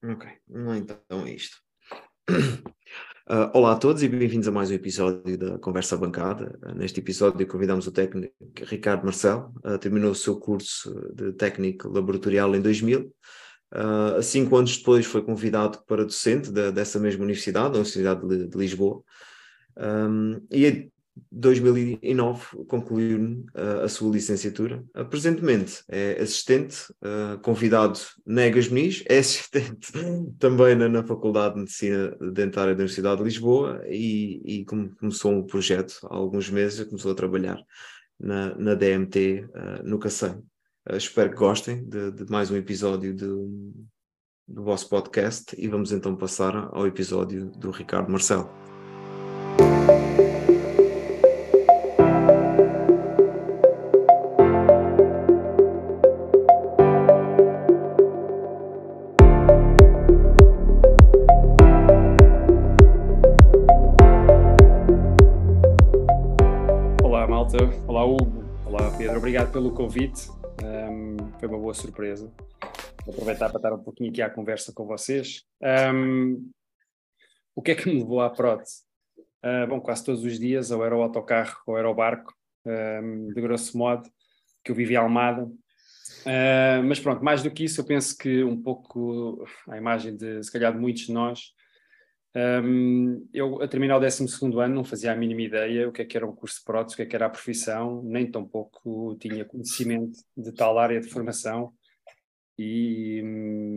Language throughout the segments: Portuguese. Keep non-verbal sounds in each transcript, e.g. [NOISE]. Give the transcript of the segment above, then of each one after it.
Ok, então é isto. Uh, [CLEARS THROAT] olá a todos e bem-vindos a mais um episódio da Conversa Bancada. Uh, neste episódio convidamos o técnico Ricardo Marcel, uh, terminou o seu curso de técnico laboratorial em 2000. cinco anos depois foi convidado para docente da, dessa mesma universidade, da Universidade de, de Lisboa. Um, e 2009 concluiu uh, a sua licenciatura. Uh, presentemente é assistente, uh, convidado Negas Muniz, é assistente [LAUGHS] também na, na, Faculdade de Medicina Dentária da Universidade de Lisboa e, e começou um projeto há alguns meses, começou a trabalhar na, na DMT no Cacém. espero que gostem de, de mais um episódio do, do vosso podcast e vamos então passar ao episódio do Ricardo Marcelo. Obrigado pelo convite. Um, foi uma boa surpresa. Vou aproveitar para estar um pouquinho aqui à conversa com vocês. Um, o que é que me levou à prótese? Uh, bom, quase todos os dias, ou era o autocarro ou era o barco, um, de grosso modo, que eu vivi a Almada. Uh, mas pronto, mais do que isso, eu penso que um pouco a imagem de, se calhar, de muitos de nós, um, eu, a terminar o 12 ano, não fazia a mínima ideia o que é que era um curso de prótese, o que é que era a profissão, nem tampouco tinha conhecimento de tal área de formação. E,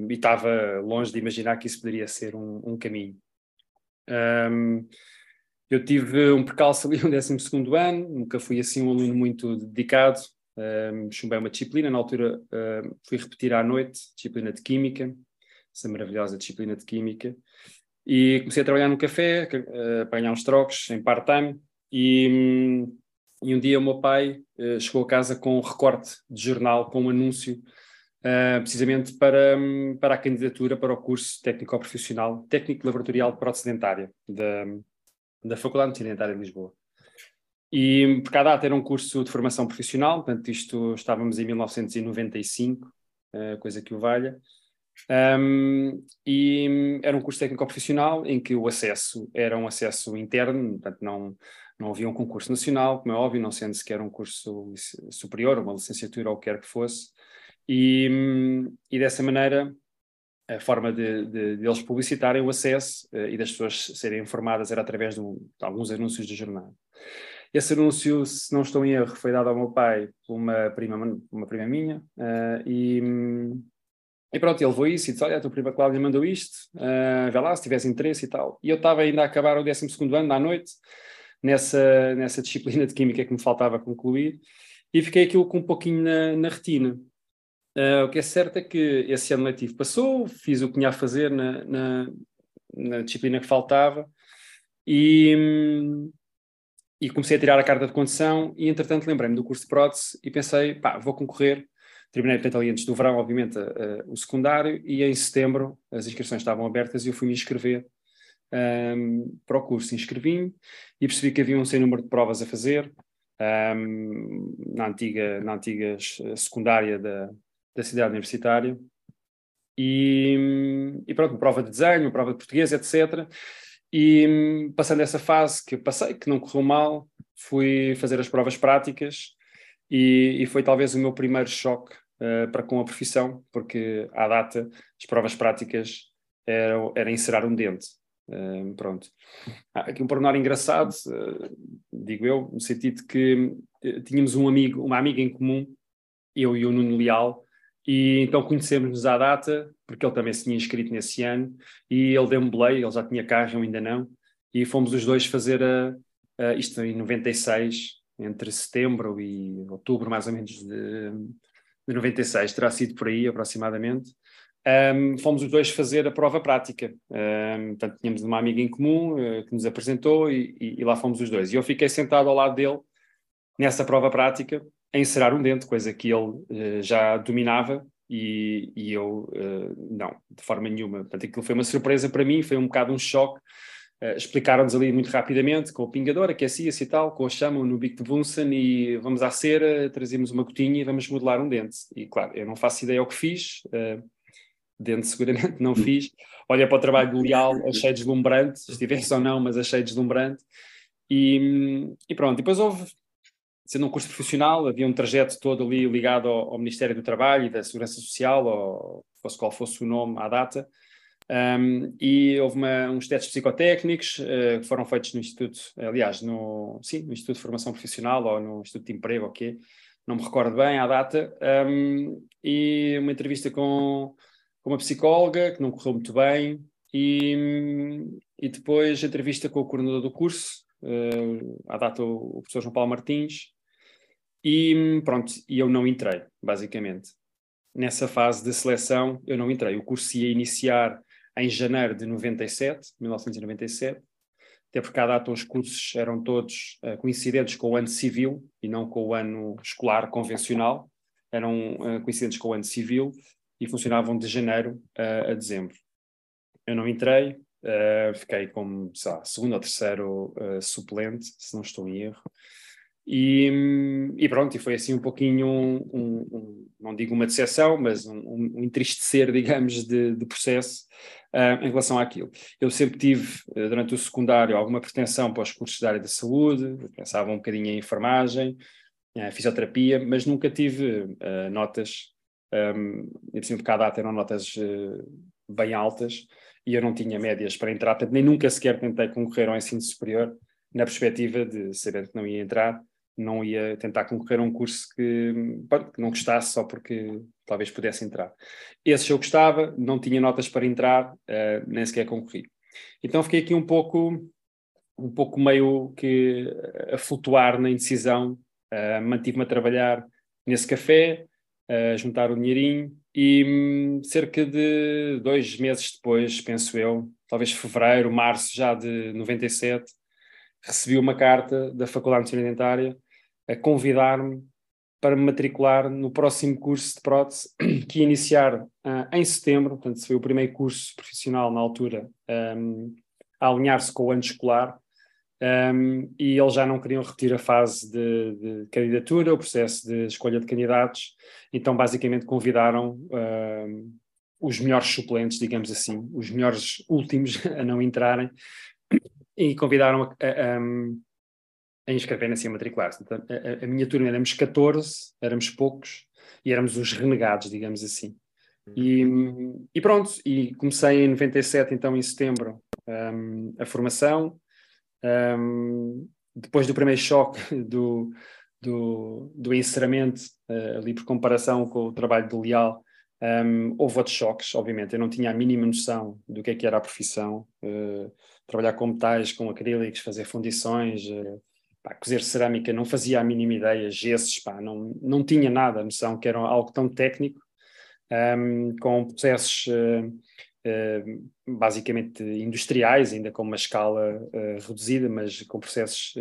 e estava longe de imaginar que isso poderia ser um, um caminho. Um, eu tive um percalço ali no 12 ano, nunca fui assim um aluno muito dedicado, um, chumbei uma disciplina, na altura fui repetir à noite, disciplina de Química, essa maravilhosa disciplina de Química, e comecei a trabalhar no café, a ganhar uns trocos em part-time. E, hum, e, um dia o meu pai uh, chegou a casa com um recorte de jornal, com um anúncio, uh, precisamente para, um, para a candidatura para o curso técnico-profissional, técnico laboratorial de prótese dentária, da, da Faculdade de Dentária de Lisboa. E por cada data era um curso de formação profissional, portanto, isto estávamos em 1995, uh, eh, coisa que o valha. Um, e era um curso técnico profissional em que o acesso era um acesso interno, portanto não, não havia um concurso nacional, como é óbvio, não sendo sequer um curso superior, uma licenciatura ou o que quer que fosse, e, e dessa maneira a forma de, de, de eles publicitarem o acesso uh, e das pessoas serem informadas era através de, um, de alguns anúncios de jornal. Esse anúncio, se não estou em erro, foi dado ao meu pai por uma prima, uma prima minha, uh, e, e pronto, ele levou isso e disse: Olha, a tua prima Cláudia mandou isto, uh, vê lá se tivesse interesse e tal. E eu estava ainda a acabar o 12 ano, à noite, nessa, nessa disciplina de Química que me faltava concluir, e fiquei aquilo com um pouquinho na, na retina. Uh, o que é certo é que esse ano letivo passou, fiz o que tinha a fazer na, na, na disciplina que faltava, e, e comecei a tirar a carta de condução, e entretanto lembrei-me do curso de prótese e pensei: pá, vou concorrer Terminei, portanto, ali antes do verão, obviamente, uh, o secundário, e em setembro as inscrições estavam abertas e eu fui-me inscrever um, para o curso. Inscrevi-me e percebi que havia um sem número de provas a fazer um, na, antiga, na antiga secundária da, da cidade universitária. E, e pronto, prova de desenho, prova de português, etc. E passando essa fase que passei, que não correu mal, fui fazer as provas práticas e, e foi talvez o meu primeiro choque uh, para com a profissão, porque à data as provas práticas eram, era inserar um dente. Uh, pronto. Ah, aqui um pormenor engraçado, uh, digo eu, no sentido que tínhamos um amigo, uma amiga em comum, eu e o Nuno Leal, e então conhecemos-nos à data, porque ele também se tinha inscrito nesse ano, e ele deu-me boleia, ele já tinha carro, eu ainda não, e fomos os dois fazer a, a, isto em 96, entre setembro e outubro, mais ou menos, de, de 96, terá sido por aí aproximadamente. Um, fomos os dois fazer a prova prática. Um, portanto, tínhamos uma amiga em comum uh, que nos apresentou e, e, e, lá fomos os dois. E eu fiquei sentado ao lado dele nessa prova prática, a encerar um dente, coisa que ele uh, já dominava e, e eu uh, não, de forma nenhuma. Portanto, aquilo foi uma surpresa para mim, foi um bocado um choque Uh, Explicaram-nos ali muito rapidamente, com o pingador, aquecia-se e tal, com a chama no bico de Bunsen e vamos à cera, trazemos uma gotinha e vamos modelar um dente. E claro, eu não faço ideia o que fiz, uh, dentro seguramente não fiz. Olha para o trabalho do Leal, achei deslumbrante, se tivesse ou não, mas achei deslumbrante. E, e pronto, depois houve, sendo um curso profissional, havia um trajeto todo ali ligado ao, ao Ministério do Trabalho e da Segurança Social, ou fosse qual fosse o nome à data, um, e houve uma, uns testes psicotécnicos uh, que foram feitos no Instituto, aliás, no, sim, no Instituto de Formação Profissional ou no Instituto de Emprego, ok, não me recordo bem à data, um, e uma entrevista com, com uma psicóloga que não correu muito bem, e, e depois entrevista com o coordenador do curso, uh, à data o, o professor João Paulo Martins, e pronto, e eu não entrei, basicamente. Nessa fase de seleção, eu não entrei. O curso ia iniciar em janeiro de 97, 1997, até porque à data os cursos eram todos uh, coincidentes com o ano civil e não com o ano escolar convencional, eram uh, coincidentes com o ano civil e funcionavam de janeiro uh, a dezembro. Eu não entrei, fiquei como, sei lá, segundo ou terceiro suplente, se não estou em erro, e, e, pronto, e foi assim um pouquinho, um, um, um não digo uma decepção, mas um, entristecer, [LAUGHS] digamos, de, de processo uh, em relação àquilo. Eu sempre tive, uh, durante o secundário, alguma pretensão para os cursos da área da saúde, pensava um bocadinho em enfermagem, uh, fisioterapia, mas nunca tive notas, um, e por cada data eram notas bem altas, e eu não tinha médias para entrar, nem nunca sequer tentei concorrer ao ensino superior, na perspectiva de saber que não ia entrar, não ia tentar concorrer a um curso que, que não gostasse só porque talvez pudesse entrar. Esse eu gostava, não tinha notas para entrar, uh, nem sequer concorri. Então fiquei aqui um pouco, um pouco meio que a flutuar na indecisão, uh, mantive-me a trabalhar nesse café, uh, juntar o dinheirinho e um, cerca de dois meses depois, penso eu, talvez fevereiro, março já de 97, recebi uma carta da Faculdade de Medicina Dentária a convidar-me para me matricular no próximo curso de prótese, [CLEARS THROAT] que ia iniciar uh, em setembro, portanto, foi o primeiro curso profissional na altura um, a alinhar-se com o ano escolar, um, e eles já não queriam repetir a fase de, de, candidatura, o processo de escolha de candidatos, então basicamente convidaram um, os melhores suplentes, digamos assim, os melhores últimos [LAUGHS] a não entrarem, e convidaram a, a, a inscreverem-se a matricular-se. Então, a, a, minha turma éramos 14, éramos poucos, e éramos os renegados, digamos assim. E, e pronto, e comecei em 97, então em setembro, um, a formação. Um, depois do primeiro choque [LAUGHS] do, do, do encerramento, uh, ali por comparação com o trabalho do Leal, um, houve outros choques, obviamente. Eu não tinha a mínima noção do que é que era a profissão. Uh, trabalhar com metais, com acrílicos, fazer fundições, uh, pá, cozer cerâmica, não fazia a mínima ideia, gesses, pá, não, não tinha nada a noção que era algo tão técnico, um, com processos uh, uh, basicamente industriais, ainda com uma escala reduzida, mas com processos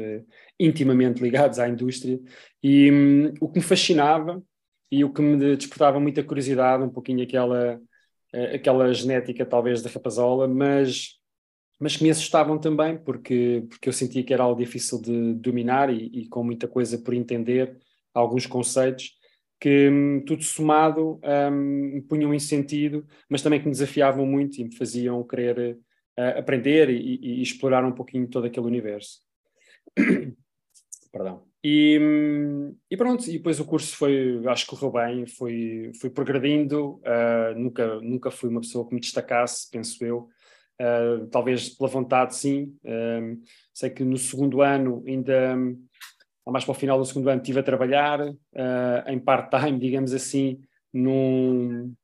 intimamente ligados à indústria. E um, o que me fascinava e o que me despertava muita curiosidade, um pouquinho aquela, uh, aquela genética talvez da rapazola, mas, mas que me assustavam também, porque, porque eu sentia que era algo difícil de dominar e, e com muita coisa por entender, alguns conceitos, que um, tudo somado um, me punham em sentido, mas também que me desafiavam muito e me faziam querer uh, aprender e, e, explorar um pouquinho todo aquele universo. [COUGHS] Perdão. E, e, pronto, e depois o curso foi, acho que correu bem, foi, foi progredindo, uh, nunca, nunca fui uma pessoa que me destacasse, penso eu, uh, talvez pela vontade sim, uh, sei que no segundo ano, ainda mais para o final do segundo ano, estive a trabalhar em part-time, digamos assim, num,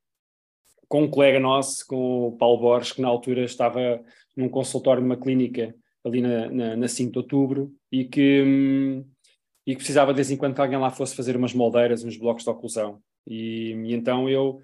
com um colega nosso, com o Paulo Borges, que na altura estava num consultório numa clínica ali na, na, na 5 de outubro e que... Um, e que precisava de vez em quando que alguém lá fosse fazer umas moldeiras, uns blocos de oclusão. E, e então eu,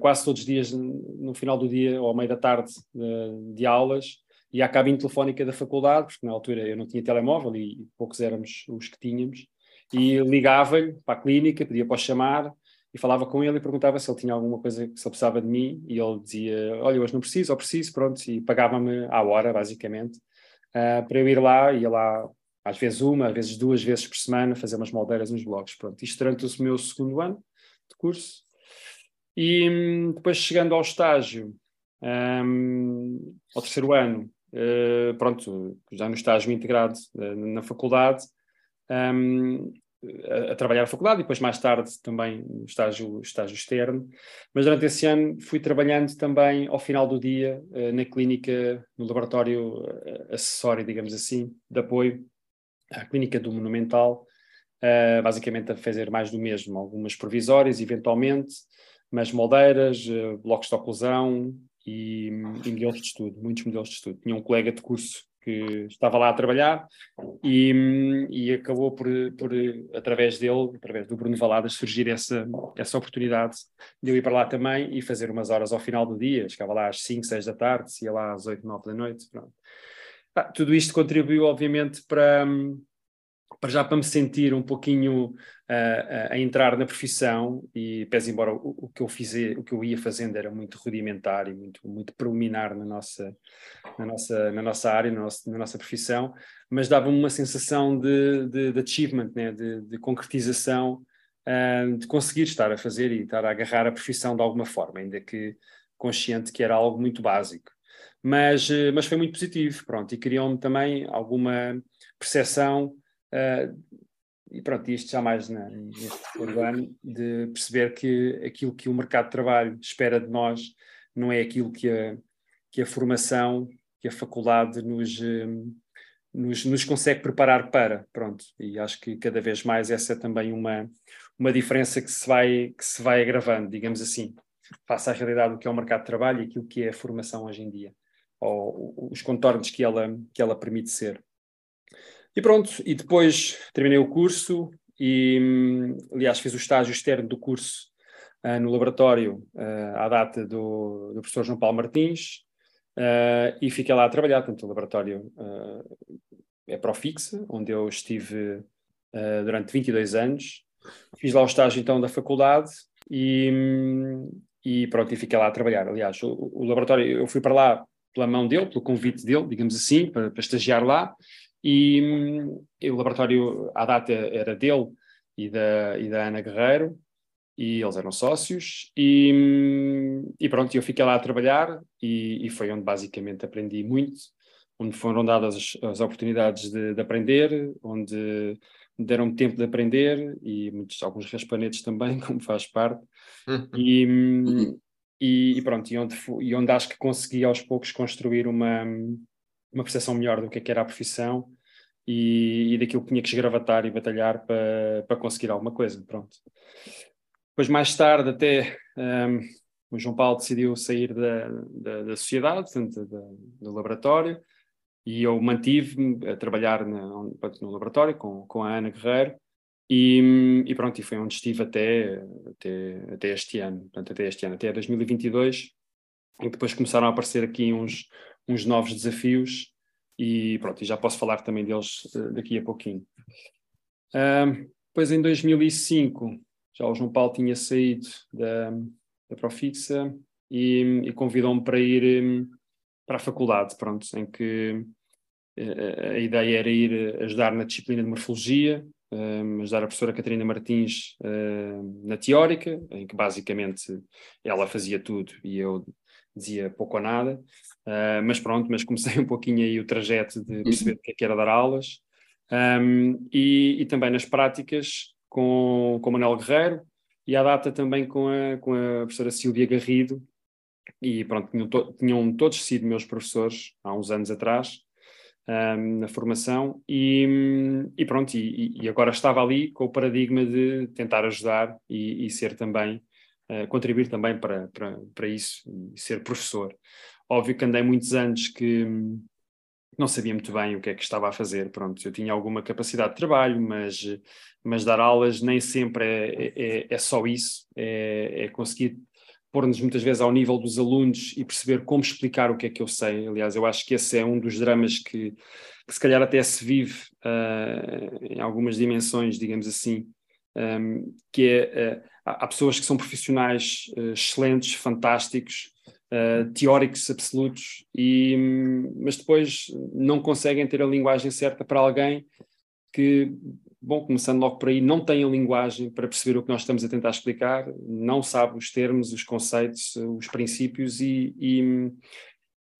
quase todos os dias, no final do dia ou ao meio da tarde de, de aulas, ia à cabine telefónica da faculdade, porque na altura eu não tinha telemóvel e poucos éramos os que tínhamos, e ligava-lhe para a clínica, pedia para o chamar, e falava com ele e perguntava se ele tinha alguma coisa se ele precisava de mim, e ele dizia, olha, hoje não preciso, ou preciso, pronto, e pagava-me à hora, basicamente, uh, para eu ir lá, ia lá às vezes uma, às vezes duas vezes por semana, fazer umas moldeiras nos blogs. Pronto, isto durante o meu segundo ano de curso. E hum, depois chegando ao estágio, um, ao terceiro ano, uh, pronto, já no estágio integrado uh, na faculdade, um, a, a, trabalhar na faculdade e depois mais tarde também no estágio, estágio externo. Mas durante esse ano fui trabalhando também ao final do dia uh, na clínica, no laboratório acessório, digamos assim, de apoio à clínica do Monumental, basicamente a fazer mais do mesmo, algumas provisórias eventualmente, mas moldeiras, blocos de oclusão, e, e modelos de estudo, muitos modelos de estudo. Tinha um colega de curso que estava lá a trabalhar e, e acabou por, por, através dele, através do Bruno Valadas, surgir essa, essa oportunidade de eu ir para lá também e fazer umas horas ao final do dia. Chegava lá às 5, 6 da tarde, ia lá às 8, 9 da noite. Ah, tudo isto contribuiu, obviamente, para, para já para me sentir um pouquinho uh, a entrar na profissão e pese embora o, o, que eu fiz, o que eu ia fazendo era muito rudimentar e muito muito preliminar na nossa na nossa na nossa área na nossa, na nossa profissão mas dava-me uma sensação de, de, de achievement né? de, de concretização uh, de conseguir estar a fazer e estar a agarrar a profissão de alguma forma ainda que consciente que era algo muito básico mas uh, mas foi muito positivo pronto e criou-me também alguma percepção Uh, e pronto, isto já mais na, neste ano, de perceber que aquilo que o mercado de trabalho espera de nós não é aquilo que a, que a formação, que a faculdade nos, um, nos, nos consegue preparar para, pronto, e acho que cada vez mais essa é também uma, uma diferença que se, vai, que se vai agravando, digamos assim, face à realidade do que é o mercado de trabalho e aquilo que é a formação hoje em dia, ou os contornos que ela, que ela permite ser. E pronto, e depois terminei o curso e, aliás, fiz o estágio externo do curso uh, no laboratório uh, à data do, do, professor João Paulo Martins uh, e fiquei lá a trabalhar, portanto, o laboratório é Profixa, onde eu estive durante 22 anos. Fiz lá o estágio, então, da faculdade e, e pronto, e fiquei lá a trabalhar. Aliás, o, o laboratório, eu fui para lá pela mão dele, pelo convite dele, digamos assim, para, para estagiar lá, e, e, o laboratório, à data, era dele e da, e da Ana Guerreiro, e eles eram sócios, e, e pronto, eu fiquei lá a trabalhar, e, e, foi onde basicamente aprendi muito, onde foram dadas as, as oportunidades de, de, aprender, onde deram tempo de aprender, e muitos, alguns raspanetes também, [LAUGHS] como faz parte, e, e, pronto, e onde, e onde acho que consegui aos poucos construir uma uma percepção melhor do que, é que era a profissão e, e daquilo que tinha que esgravatar e batalhar para, para conseguir alguma coisa. Pronto. Depois, mais tarde, até um, o João Paulo decidiu sair da, da, da sociedade, portanto, da, do laboratório, e eu mantive-me a trabalhar na, no laboratório com, com a Ana Guerreiro. E, e, pronto, e foi onde estive até, até, até este ano, portanto, até este ano, até 2022, e depois começaram a aparecer aqui uns, uns novos desafios e pronto, já posso falar também deles uh, daqui a pouquinho. Uh, depois em 2005, já o João Paulo tinha saído da, da Profixa e, e convidou-me para ir um, para a faculdade, pronto, em que uh, a ideia era ir ajudar na disciplina de morfologia, um, ajudar a professora Catarina Martins uh, na teórica, em que basicamente ela fazia tudo e eu dizia pouco ou nada, uh, mas pronto, mas comecei [LAUGHS] um pouquinho aí o trajeto de perceber o que, é que era dar aulas, um, e, e, também nas práticas com, com Manuel Guerreiro, e à data também com a, com a professora Silvia Garrido, e pronto, tinham, to, tinham todos sido meus professores há uns anos atrás, um, na formação, e, e pronto, e, e, agora estava ali com o paradigma de tentar ajudar e, e ser também contribuir também para, para, para isso e ser professor. Óbvio que andei muitos anos que não sabia muito bem o que é que estava a fazer. Pronto, eu tinha alguma capacidade de trabalho, mas, mas dar aulas nem sempre é, é, é só isso, é, é conseguir pôr-nos muitas vezes ao nível dos alunos e perceber como explicar o que é que eu sei. Aliás, eu acho que esse é um dos dramas que, que se calhar até se vive uh, em algumas dimensões, digamos assim, um, que é, uh, há pessoas que são profissionais uh, excelentes, fantásticos, uh, teóricos absolutos, e, um, mas depois não conseguem ter a linguagem certa para alguém que bom, começando logo por aí, não tem a linguagem para perceber o que nós estamos a tentar explicar, não sabe os termos, os conceitos, os princípios e, e,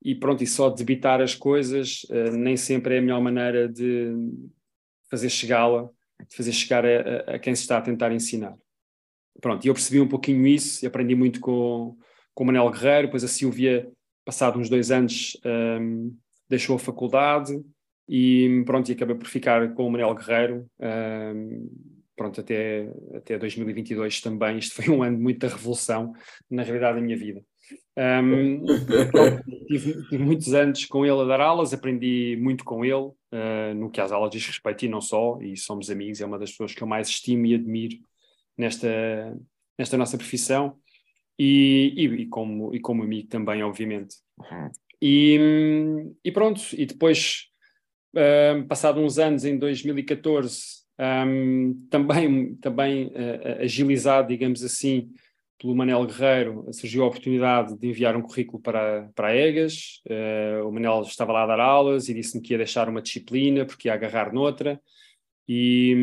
e pronto, e só debitar as coisas uh, nem sempre é a melhor maneira de fazer chegá-la, de fazer chegar a, a, quem se está a tentar ensinar. Pronto, e eu percebi um pouquinho isso, e aprendi muito com, com o Manel Guerreiro, depois a Silvia, passado uns dois anos, um, ehm, deixou a faculdade, e pronto, e acabei por ficar com o Manuel Guerreiro, um, pronto, até, até 2022 também. Isto foi um ano de muita revolução, na realidade, da minha vida. Um, pronto, [LAUGHS] tive, tive, muitos anos com ele a dar aulas, aprendi muito com ele, uh, no que às aulas diz respeito, e não só, e somos amigos, é uma das pessoas que eu mais estimo e admiro nesta, nesta nossa profissão, e, e, e como, e como amigo também, obviamente. E, e pronto, e depois um, passado uns anos, em 2014, um, também, também uh, agilizado, digamos assim, pelo Manel Guerreiro, surgiu a oportunidade de enviar um currículo para, para a EGAS. Uh, o Manel estava lá a dar aulas e disse-me que ia deixar uma disciplina porque ia agarrar noutra. E,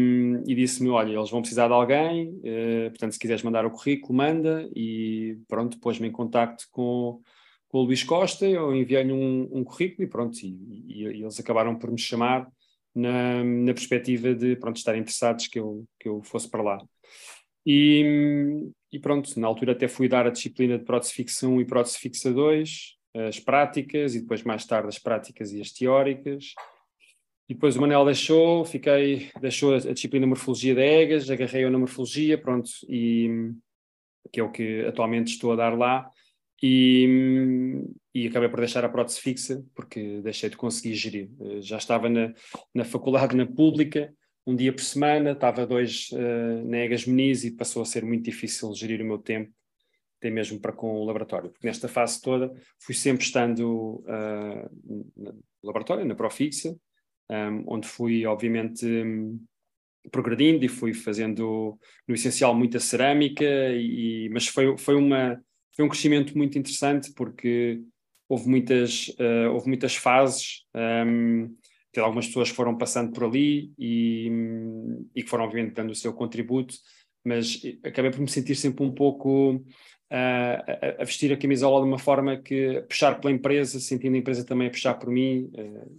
e disse-me: Olha, eles vão precisar de alguém, uh, portanto, se quiseres mandar o currículo, manda. E pronto, pôs-me em contacto com, com o Luís Costa, eu enviei-lhe um, um, currículo e pronto, e, e, e, eles acabaram por me chamar na, na perspectiva de pronto, estarem interessados que eu, que eu fosse para lá. E, e pronto, na altura até fui dar a disciplina de prótese fixa 1 e prótese fixa 2, as práticas e depois mais tarde as práticas e as teóricas. E depois o Manel deixou, fiquei, deixou a, disciplina de morfologia da EGAS, agarrei-o na morfologia, pronto, e que é o que atualmente estou a dar lá e, e acabei por deixar a prótese fixa porque deixei de conseguir gerir. Eh, já estava na, na faculdade, na pública, um dia por semana, estava dois uh, na Egas Meniz e passou a ser muito difícil gerir o meu tempo, até mesmo para com o laboratório, porque nesta fase toda fui sempre estando uh, no laboratório, na Profixa, um, onde fui, obviamente, um, progredindo e fui fazendo, no essencial, muita cerâmica, e, mas foi, foi uma foi um crescimento muito interessante porque houve muitas, uh, houve muitas fases, um, ehm, algumas pessoas foram passando por ali e, e que foram obviamente dando o seu contributo, mas acabei por me sentir sempre um pouco uh, a, a, vestir a camisola de uma forma que puxar pela empresa, sentindo a empresa também a puxar por mim. Uh,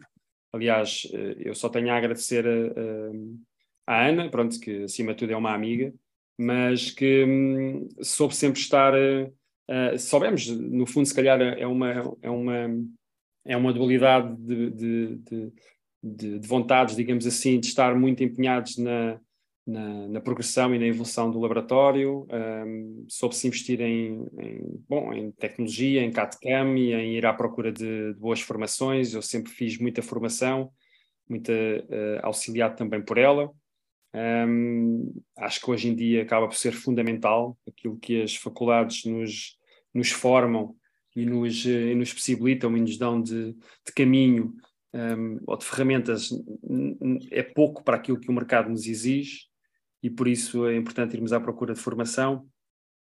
aliás, uh, eu só tenho a agradecer a, a, Ana, pronto, que acima de tudo é uma amiga, mas que um, soube sempre estar Uh, soubemos, no fundo, se calhar é uma, é uma, é uma dualidade de, de, de, de, de vontades, digamos assim, de estar muito empenhados na, na, na, progressão e na evolução do laboratório, um, soube-se investir em, em, bom, em tecnologia, em CAD-CAM e em ir à procura de, de, boas formações. Eu sempre fiz muita formação, muita uh, auxiliado também por ela. Um, acho que hoje em dia acaba por ser fundamental aquilo que as faculdades nos, nos formam e nos, eh, e nos possibilitam e nos dão de, de caminho um, ou de ferramentas é pouco para aquilo que o mercado nos exige e por isso é importante irmos à procura de formação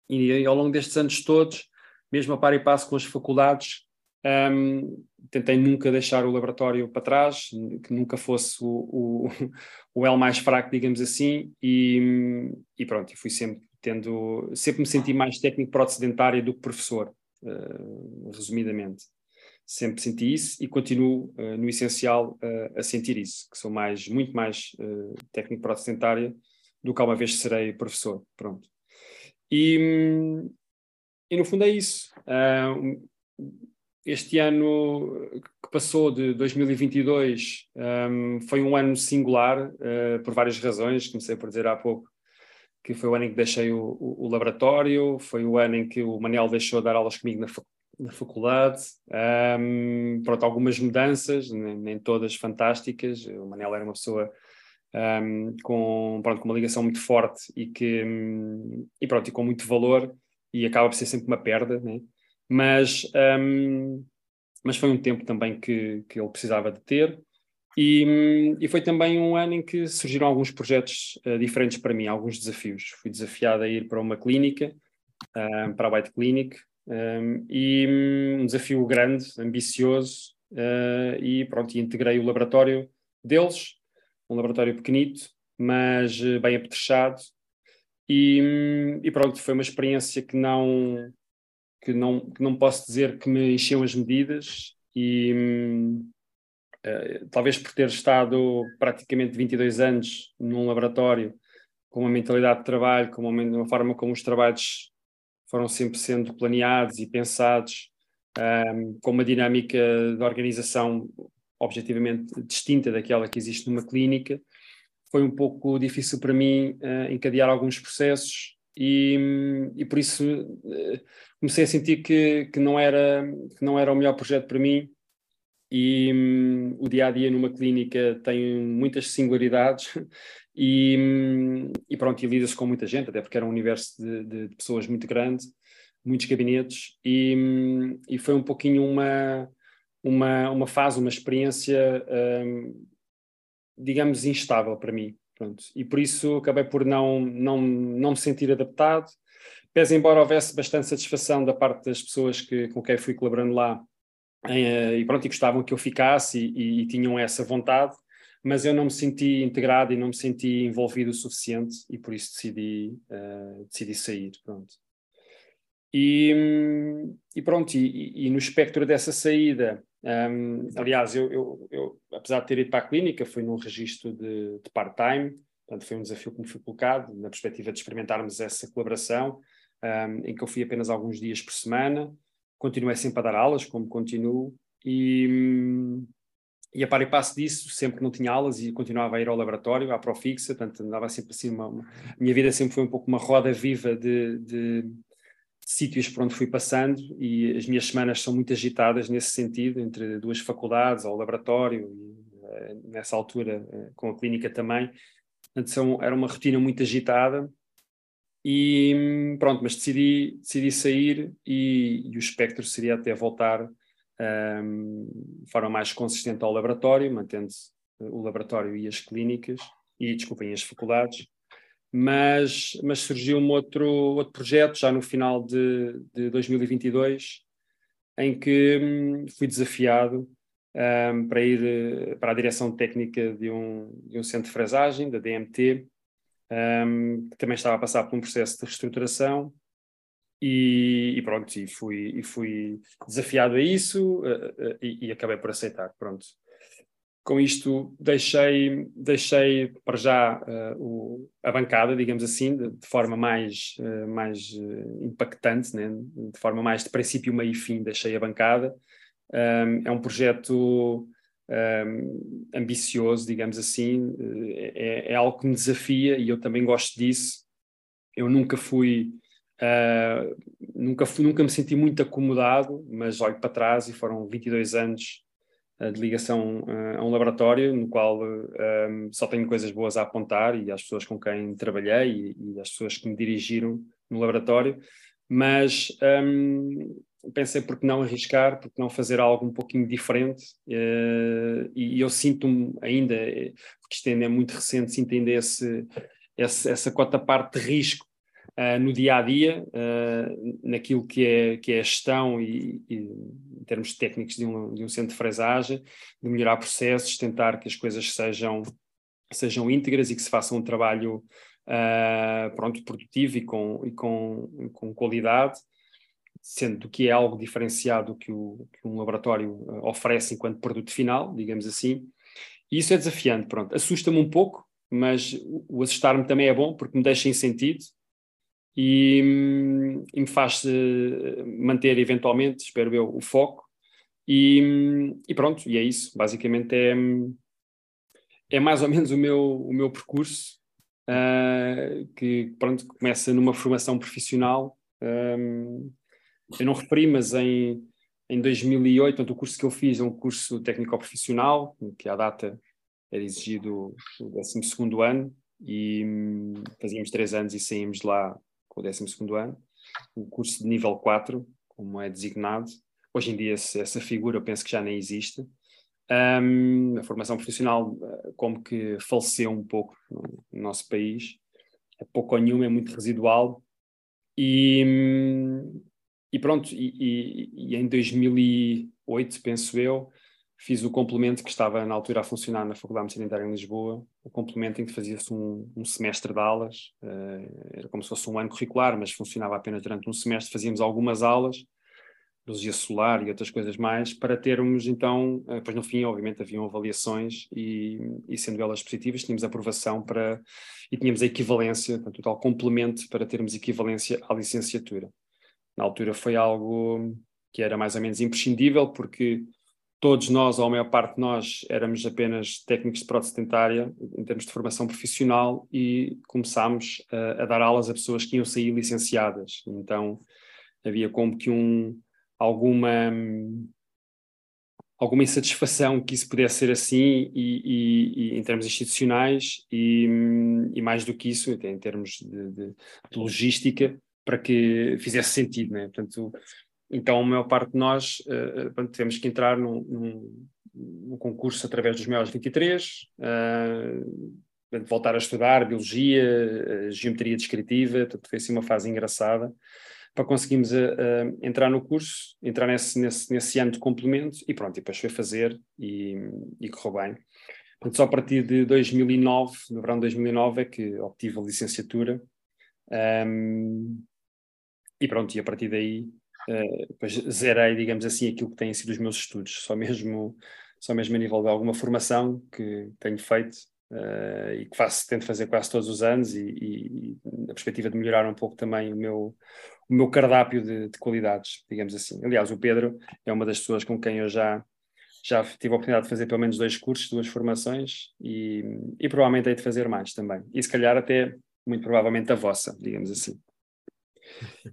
e ao longo destes anos todos, mesmo a par e passo com as faculdades, um, tentei nunca deixar o laboratório para trás, que nunca fosse o, o, [LAUGHS] o L mais fraco, digamos assim, e, e pronto, fui sempre tendo, sempre me senti mais técnico para o sedentário do que professor, uh, resumidamente. Sempre senti isso e continuo uh, no essencial uh, a sentir isso, que sou mais, muito mais técnico para o sedentário do que alguma vez serei professor, pronto. E, e no fundo é isso. este ano que passou de 2022 um, foi um ano singular por várias razões, comecei por dizer há pouco que foi o ano em que deixei o, o, o, laboratório, foi o ano em que o Manel deixou de dar aulas comigo na, na faculdade. Um, pronto, algumas mudanças, nem, nem, todas fantásticas. O Manel era uma pessoa um, com, pronto, com uma ligação muito forte e, que, um, e, pronto, e com muito valor, e acaba por ser sempre uma perda, né? mas, mas foi um tempo também que, que ele precisava de ter. E, e, foi também um ano em que surgiram alguns projetos uh, diferentes para mim, alguns desafios. Fui desafiado a ir para uma clínica, uh, para a White Clinic, um, e um desafio grande, ambicioso, uh, e pronto, integrei o laboratório deles, um laboratório pequenito, mas bem apetrechado. E, e pronto, foi uma experiência que não, que não, que não posso dizer que me encheu as medidas e uh, talvez por ter estado praticamente 22 anos num laboratório com uma mentalidade de trabalho, com uma, uma forma como os trabalhos foram sempre sendo planeados e pensados, um, com uma dinâmica de organização objetivamente distinta daquela que existe numa clínica, foi um pouco difícil para mim uh, encadear alguns processos e, e por isso uh, comecei a sentir que, que, não era, que não era o melhor projeto para mim e um, o dia a dia numa clínica tem muitas singularidades [LAUGHS] e, um, e pronto, e lida-se com muita gente, até porque era um universo de, de, de pessoas muito grande, muitos gabinetes e, um, e foi um pouquinho uma, uma, uma fase, uma experiência hum, digamos, instável para mim. Pronto. E por isso acabei por não, não, não me sentir adaptado. Pese embora houvesse bastante satisfação da parte das pessoas que, com quem fui colaborando lá, em, eh, e pronto, e gostavam que eu ficasse e, e, tinham essa vontade, mas eu não me senti integrado e não me senti envolvido o suficiente e por isso decidi, uh, decidi sair. Pronto. E, e pronto, e, e, no espectro dessa saída, um, aliás, eu, eu, eu, apesar de ter ido para a clínica, fui num registro de, de part-time, portanto foi um desafio que me foi colocado, na perspectiva de experimentarmos essa colaboração, um, em que eu fui apenas alguns dias por semana, continuei sempre a dar aulas, como continuo, e, e a par e passo disso, sempre que não tinha aulas e continuava a ir ao laboratório, à Profixa, portanto andava sempre assim, uma, uma, a minha vida sempre foi um pouco uma roda viva de, de sítios por onde fui passando e as minhas semanas são muito agitadas nesse sentido, entre duas faculdades, ao laboratório, e, eh, nessa altura eh, com a clínica também. São, era uma rotina muito agitada e pronto, mas decidi, decidi sair e, e o espectro seria até voltar um, de forma mais consistente ao laboratório, mantendo-se o laboratório e as clínicas, e desculpem, as faculdades, mas, mas surgiu um outro, outro projeto já no final de, de 2022, em que hum, fui desafiado um, para ir para a direção técnica de um, de um centro de fresagem, da DMT, um, que também estava a passar por um processo de reestruturação. E, e pronto, e fui, e fui desafiado a isso uh, uh, e, e, acabei por aceitar. Pronto com isto deixei, deixei para já uh, o, a bancada, digamos assim, de, de forma mais, uh, mais uh, impactante, né? de forma mais de princípio, meio e fim, deixei a bancada. Um, é um projeto um, ambicioso, digamos assim, é, é, algo que me desafia e eu também gosto disso. Eu nunca fui, nunca, fui, nunca me senti muito acomodado, mas olho para trás e foram 22 anos de ligação eh, a um laboratório no qual um, ehm, só tenho coisas boas a apontar e às pessoas com quem trabalhei e, e às pessoas que me dirigiram no laboratório, mas um, pensei por que não arriscar, por que não fazer algo um pouquinho diferente uh, e, e, eu sinto-me ainda, porque isto ainda é muito recente, sinto ainda esse, esse, essa cota parte de risco uh, no dia a dia, uh, naquilo que é, que é a gestão e, e em termos técnicos de um, de um centro de fresagem, de melhorar processos, tentar que as coisas sejam, sejam íntegras e que se faça um trabalho uh, pronto, produtivo e com, e com, com qualidade sendo que é algo diferenciado que, o, que um laboratório oferece enquanto produto final, digamos assim. E isso é desafiante, pronto. Assusta-me um pouco, mas o assustar-me também é bom porque me deixa em sentido e, e me faz uh, manter eventualmente, espero eu, o foco. E, e, pronto, e é isso. Basicamente é, é mais ou menos o meu, o meu percurso, uh, que pronto, começa numa formação profissional. Um, eu não referi, mas em, em 2008, portanto, o curso que eu fiz é um curso técnico-profissional, que à data era exigido o 12 ano, e hum, fazíamos três anos e saímos lá com o 12 ano, o curso de nível 4, como é designado. Hoje em dia essa figura eu penso que já nem existe. Um, a formação profissional eh, como que faleceu um pouco no, no nosso país, é pouco ou nenhuma, é muito residual. E, e pronto, e, e, e, em 2008, penso eu, fiz o complemento que estava na altura a funcionar na Faculdade de Medicina em Lisboa, o complemento em que fazia-se um, um, semestre de aulas, uh, era como se fosse um ano curricular, mas funcionava apenas durante um semestre, fazíamos algumas aulas, biologia solar e outras coisas mais, para termos então, uh, depois no fim obviamente haviam avaliações e, e, sendo elas positivas tínhamos aprovação para, e tínhamos a equivalência, portanto o tal complemento para termos equivalência à licenciatura. Na altura foi algo que era mais ou menos imprescindível porque todos nós, ou a maior parte de nós, éramos apenas técnicos de prótese dentária, em termos de formação profissional, e começámos a, a, dar aulas a pessoas que iam sair licenciadas. Então, havia como que um, alguma, alguma insatisfação que isso pudesse ser assim, e, e, e em termos institucionais, e, e, mais do que isso, até em termos de, de, de logística, para que fizesse sentido. Né? Portanto, então, a maior parte de nós uh, tivemos que entrar num, num, num, concurso através dos maiores 23, uh, voltar a estudar biologia, geometria descritiva, portanto, foi assim uma fase engraçada para conseguirmos entrar no curso, entrar nesse, nesse, nesse ano de complemento e pronto, e depois foi fazer e, e correu bem. Portanto, só a partir de 2009, no verão de 2009, é que obtive a licenciatura. Um, e pronto, e a partir daí uh, depois zerei, digamos assim, aquilo que têm sido os meus estudos, só mesmo, só mesmo a nível de alguma formação que tenho feito uh, e que faço, tento fazer quase todos os anos e, e, e a perspectiva de melhorar um pouco também o meu, o meu cardápio de, de, qualidades, digamos assim. Aliás, o Pedro é uma das pessoas com quem eu já já tive a oportunidade de fazer pelo menos dois cursos, duas formações e, e provavelmente hei de fazer mais também. E se calhar até, muito provavelmente, a vossa, digamos assim.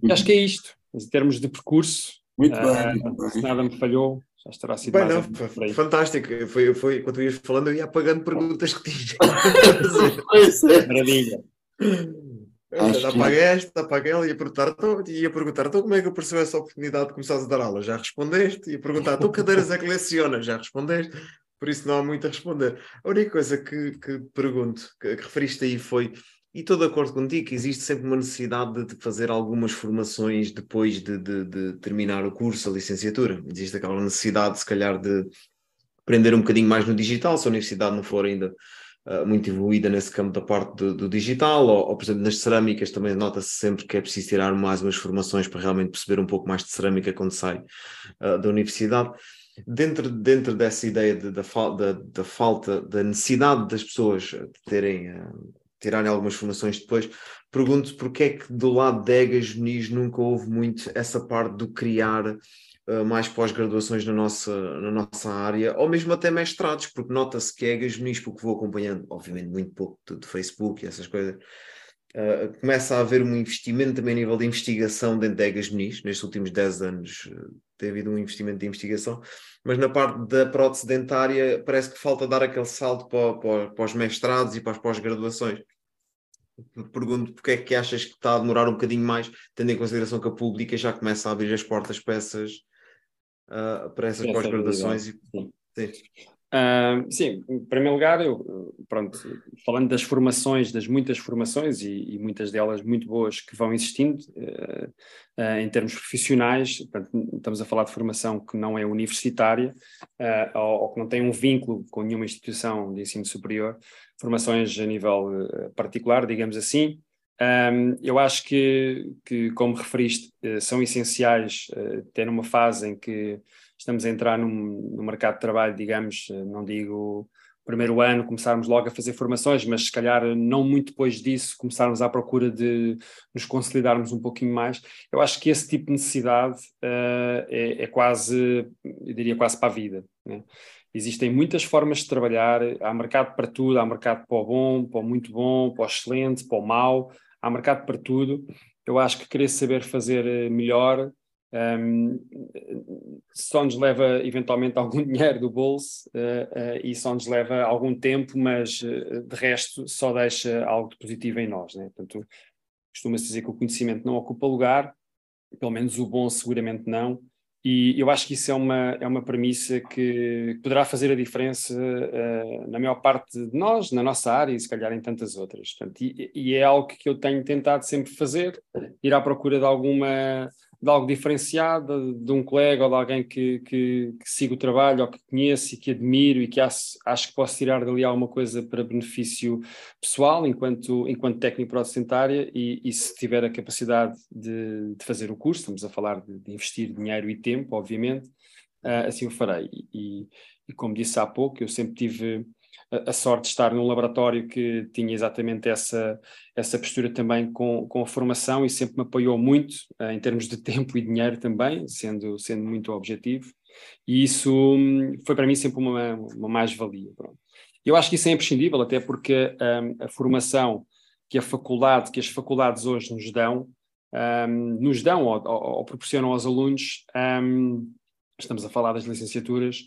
E acho que é isto em termos de percurso. Muito uh, bem. Se nada me falhou, já estará sido bem, mais não, foi, fantástico. Foi, foi, quando ias falando, eu ia apagando perguntas que tinha. [LAUGHS] É. Maravilha. Acho que... esta, apaguei ela, ia perguntar, então, ia perguntar então, como é que eu percebi essa oportunidade de começar a dar aula? Já respondeste? Ia perguntar, então cadeiras é que lecionas? Já respondeste? Por isso não há muito a responder. A única coisa que, que pergunto, que, que referiste aí foi e estou de acordo contigo que existe sempre uma necessidade de fazer algumas formações depois de, de, de, terminar o curso, a licenciatura. Existe aquela necessidade, se calhar, de aprender um bocadinho mais no digital, se a universidade não for ainda uh, muito evoluída nesse campo da parte do, do digital, ou, ou, por exemplo, nas cerâmicas também nota-se sempre que é preciso tirar mais umas formações para realmente perceber um pouco mais de cerâmica quando sai uh, da universidade. Dentro, dentro dessa ideia de, da, falta, da necessidade das pessoas terem uh, tirarem algumas formações depois, pergunto porque é que do lado de Egas Muniz nunca houve muito essa parte do criar uh, mais pós-graduações na nossa, na nossa área, ou mesmo até mestrados, porque nota-se que Egas Muniz, porque vou acompanhando, obviamente muito pouco do, Facebook e essas coisas, uh, começa a haver um investimento também a nível de investigação dentro de Egas nestes últimos 10 anos uh, tem havido um investimento de investigação, mas na parte da prótese dentária parece que falta dar aquele salto para, para, para os mestrados e para as pós-graduações. Pergunto porque é que achas que está a demorar um bocadinho mais, tendo em consideração que a pública já começa a abrir as portas para essas, uh, para essas pós-graduações. E... Sim. Sim, em primeiro lugar, eu, pronto, falando das formações, das muitas formações e, e muitas delas muito boas que vão existindo uh, uh, em termos profissionais, portanto, estamos a falar de formação que não é universitária ou, ou, que não tem um vínculo com nenhuma instituição de ensino superior, formações a nível particular, digamos assim. Um, eu acho que, que, como referiste, são essenciais ter uma fase em que estamos a entrar num, no mercado de trabalho, digamos, não digo primeiro ano começarmos logo a fazer formações, mas se calhar não muito depois disso começarmos à procura de nos consolidarmos um pouquinho mais. Eu acho que esse tipo de necessidade uh, é, é, quase, eu diria quase para a vida. Né? Existem muitas formas de trabalhar, há mercado para tudo, há mercado para o bom, para o muito bom, para o excelente, para o mau, há mercado para tudo. Eu acho que querer saber fazer eh, melhor um, só nos leva eventualmente [LAUGHS] algum dinheiro do bolso uh, uh, e só nos leva algum tempo, mas uh, de resto só deixa algo de positivo em nós. Né? Portanto, costuma-se dizer que o conhecimento não ocupa lugar, pelo menos o bom seguramente não, e eu acho que isso é uma, é uma premissa que poderá fazer a diferença na maior parte de nós, na nossa área e se calhar em tantas outras. Portanto, e, e é algo que eu tenho tentado sempre fazer, ir à procura de alguma de algo diferenciado, de, um colega ou de alguém que, que, que siga o trabalho ou que conheço e que admiro e que acho, acho que posso tirar dali alguma coisa para benefício pessoal enquanto, enquanto técnico protestentária e, e se tiver a capacidade de, de, fazer o curso, estamos a falar de, de investir dinheiro e tempo, obviamente, uh, assim o farei. E, e, como disse há pouco, eu sempre tive a, sorte de estar num laboratório que tinha exatamente essa, essa postura também com, com a formação e sempre me apoiou muito uh, em termos de [LAUGHS] tempo e dinheiro também, sendo, sendo muito objetivo. E isso um, foi para mim sempre uma, uma mais-valia. Eu acho que isso é imprescindível, até porque um, a formação que a faculdade, que as faculdades hoje nos dão, um, nos dão ou, ou, ou, proporcionam aos alunos, hum, estamos a falar das licenciaturas,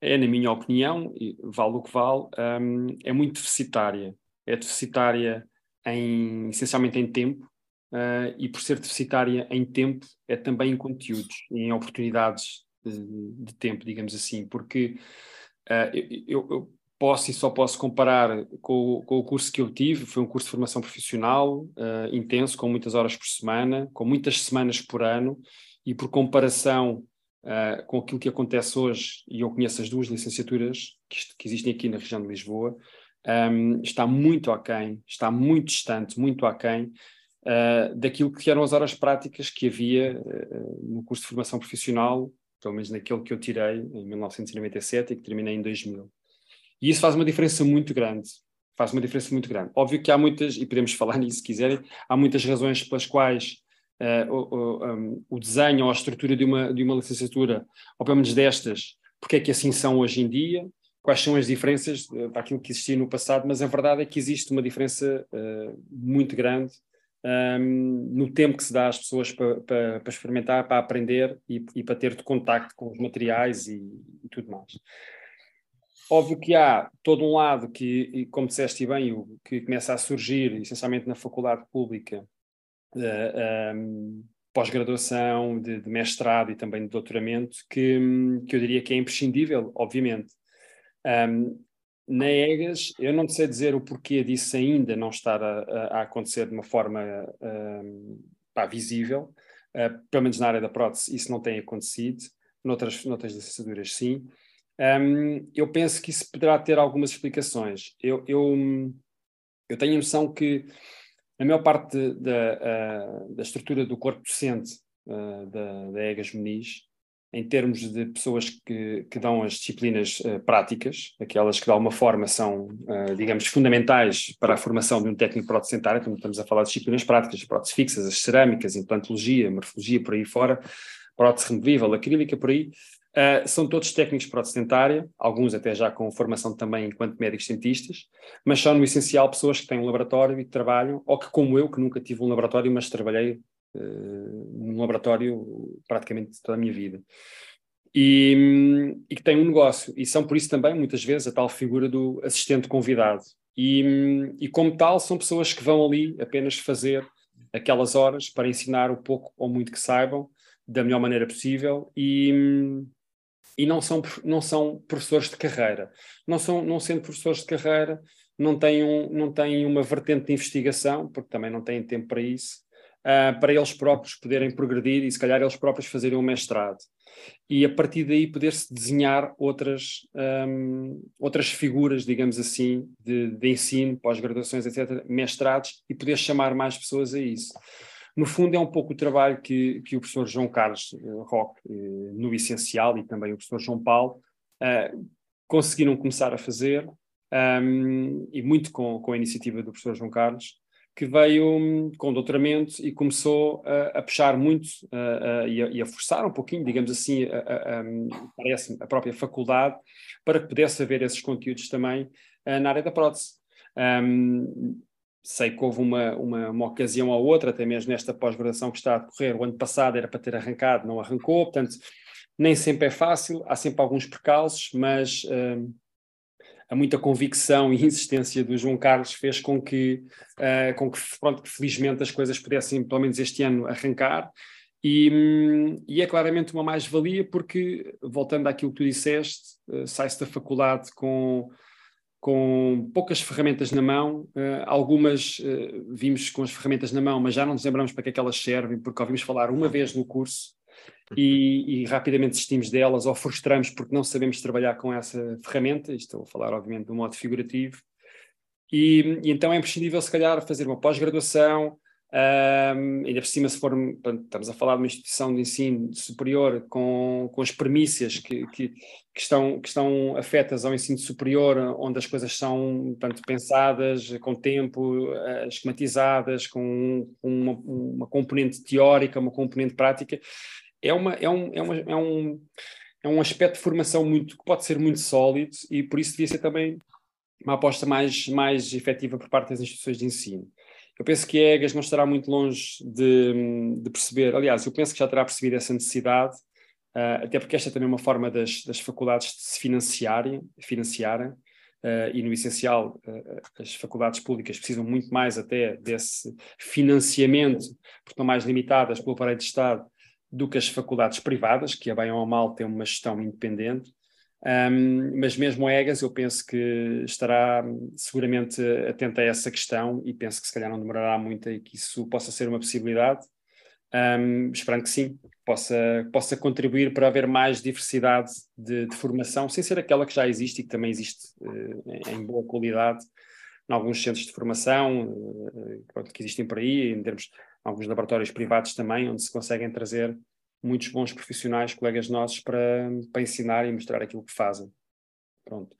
é, na minha opinião, vale o que vale, um, é muito deficitária. É deficitária em, essencialmente em tempo, uh, e por ser deficitária em tempo, é também em conteúdos, em oportunidades de, de tempo, digamos assim, porque uh, eu, eu, posso e só posso comparar com, com, o curso que eu tive, foi um curso de formação profissional, uh, intenso, com muitas horas por semana, com muitas semanas por ano, e por comparação uh, com aquilo que acontece hoje, e eu conheço as duas licenciaturas que, que existem aqui na região de Lisboa, um, está muito aquém, está muito distante, muito aquém uh, daquilo que eram as horas práticas que havia uh, no curso de formação profissional, pelo menos naquele que eu tirei em 1997 e que terminei em 2000. E isso faz uma diferença muito grande. Faz uma diferença muito grande. Óbvio que há muitas, e podemos [LAUGHS] falar nisso se quiserem, há muitas razões pelas quais uh, o, um, o, desenho ou a estrutura de uma, de uma licenciatura, ou pelo menos destas, porque é que assim são hoje em dia, quais são as diferenças uh, para aquilo que existia no passado, mas a verdade é que existe uma diferença uh, muito grande um, no tempo que se dá às pessoas para, para, para experimentar, para aprender e, e, para ter de contacto com os materiais e, e, tudo mais. Óbvio que há todo um lado que, como disseste bem, o, que começa a surgir, essencialmente na faculdade pública, um, pós-graduação, de, de, mestrado e também de doutoramento, que, que eu diria que é imprescindível, obviamente. Um, na EGAS, eu não sei dizer o porquê disso ainda não estar a, a acontecer de uma forma um, pá, visível, uh, pelo menos na área da prótese isso não tem acontecido, noutras, noutras licenciaturas sim. Um, eu penso que isso poderá ter algumas explicações. Eu, eu, eu tenho a noção que a maior parte da, da estrutura do corpo docente da, da EGAS Muniz, em termos de pessoas que, que dão as disciplinas uh, práticas, aquelas que de alguma forma são, uh, digamos, fundamentais para a formação de um técnico protecentário, então estamos a falar de disciplinas práticas, próteses fixas, as cerâmicas, implantologia, morfologia, por aí fora, prótese removível, acrílica, por aí, Uh, são todos técnicos protestentária, alguns até já com formação também enquanto médicos cientistas, mas são no essencial pessoas que têm um laboratório e que trabalham, ou que como eu, que nunca tive um laboratório, mas trabalhei uh, num laboratório praticamente toda a minha vida. E, e, que têm um negócio, e são por isso também, muitas vezes, a tal figura do assistente convidado. E, e como tal, são pessoas que vão ali apenas fazer aquelas horas para ensinar o pouco ou muito que saibam, da melhor maneira possível e, e não são, não são professores de carreira. Não, são, não sendo professores de carreira, não têm, um, não têm uma vertente de investigação, porque também não têm tempo para isso, uh, para eles próprios poderem progredir e se calhar eles próprios fazerem um mestrado. E a partir daí poder-se desenhar outras, um, outras figuras, digamos assim, de, de ensino, pós-graduações, etc., mestrados, e poder chamar mais pessoas a isso. No fundo, é um pouco o trabalho que, que o professor João Carlos uh, Roque, uh, no essencial, e também o professor João Paulo, uh, conseguiram começar a fazer, um, e muito com, com a iniciativa do professor João Carlos, que veio um, com doutoramento e começou a, a puxar muito a, e, a, forçar um pouquinho, digamos assim, a, parece a própria faculdade, para que pudesse haver esses conteúdos também na área da prótese. Um, sei que houve uma, uma, uma, ocasião ou outra, até mesmo nesta pós-graduação que está a decorrer, o ano passado era para ter arrancado, não arrancou, portanto, nem sempre é fácil, há sempre alguns percalços, mas uh, a muita convicção e [LAUGHS] insistência do João Carlos fez com que, uh, com que, pronto, felizmente as coisas pudessem, pelo menos este ano, arrancar. E, um, e é claramente uma mais-valia porque, voltando àquilo que tu disseste, uh, sai-se da faculdade com com poucas ferramentas na mão, uh, algumas uh, vimos com as ferramentas na mão, mas já não nos lembramos para que é que elas servem, porque ouvimos falar uma vez no curso e, e, rapidamente desistimos delas ou frustramos porque não sabemos trabalhar com essa ferramenta, estou a falar obviamente de um modo figurativo, e, e então é imprescindível se calhar fazer uma pós-graduação, um, ainda por cima, se for, estamos a falar de uma instituição de ensino superior com, com as premissas que, que, que, estão, que estão afetas ao ensino superior, onde as coisas são tanto pensadas, com tempo, uh, esquematizadas, com uma, uma, componente teórica, uma componente prática, é, uma, é, um, é, uma, é, um, é um aspecto de formação muito, que pode ser muito sólido e por isso devia ser também uma aposta mais, mais efetiva por parte das instituições de ensino. Eu penso que a EGAS não estará muito longe de, de, perceber, aliás, eu penso que já terá percebido essa necessidade, uh, até porque esta é também uma forma das, das faculdades de se financiarem, financiarem uh, e no essencial uh, as faculdades públicas precisam muito mais até desse financiamento, porque estão mais limitadas pelo aparelho de Estado, do que as faculdades privadas, que a bem ou a mal têm uma gestão independente. Um, mas mesmo a EGAS eu penso que estará seguramente atenta a essa questão e penso que se calhar não demorará muito e que isso possa ser uma possibilidade, um, esperando que sim, possa, possa contribuir para haver mais diversidade de, de, formação, sem ser aquela que já existe e que também existe uh, em boa qualidade em alguns centros de formação uh, que existem por aí, em termos alguns laboratórios privados também, onde se conseguem trazer muitos bons profissionais, colegas nossos, para, para ensinar e mostrar aquilo que fazem. Pronto.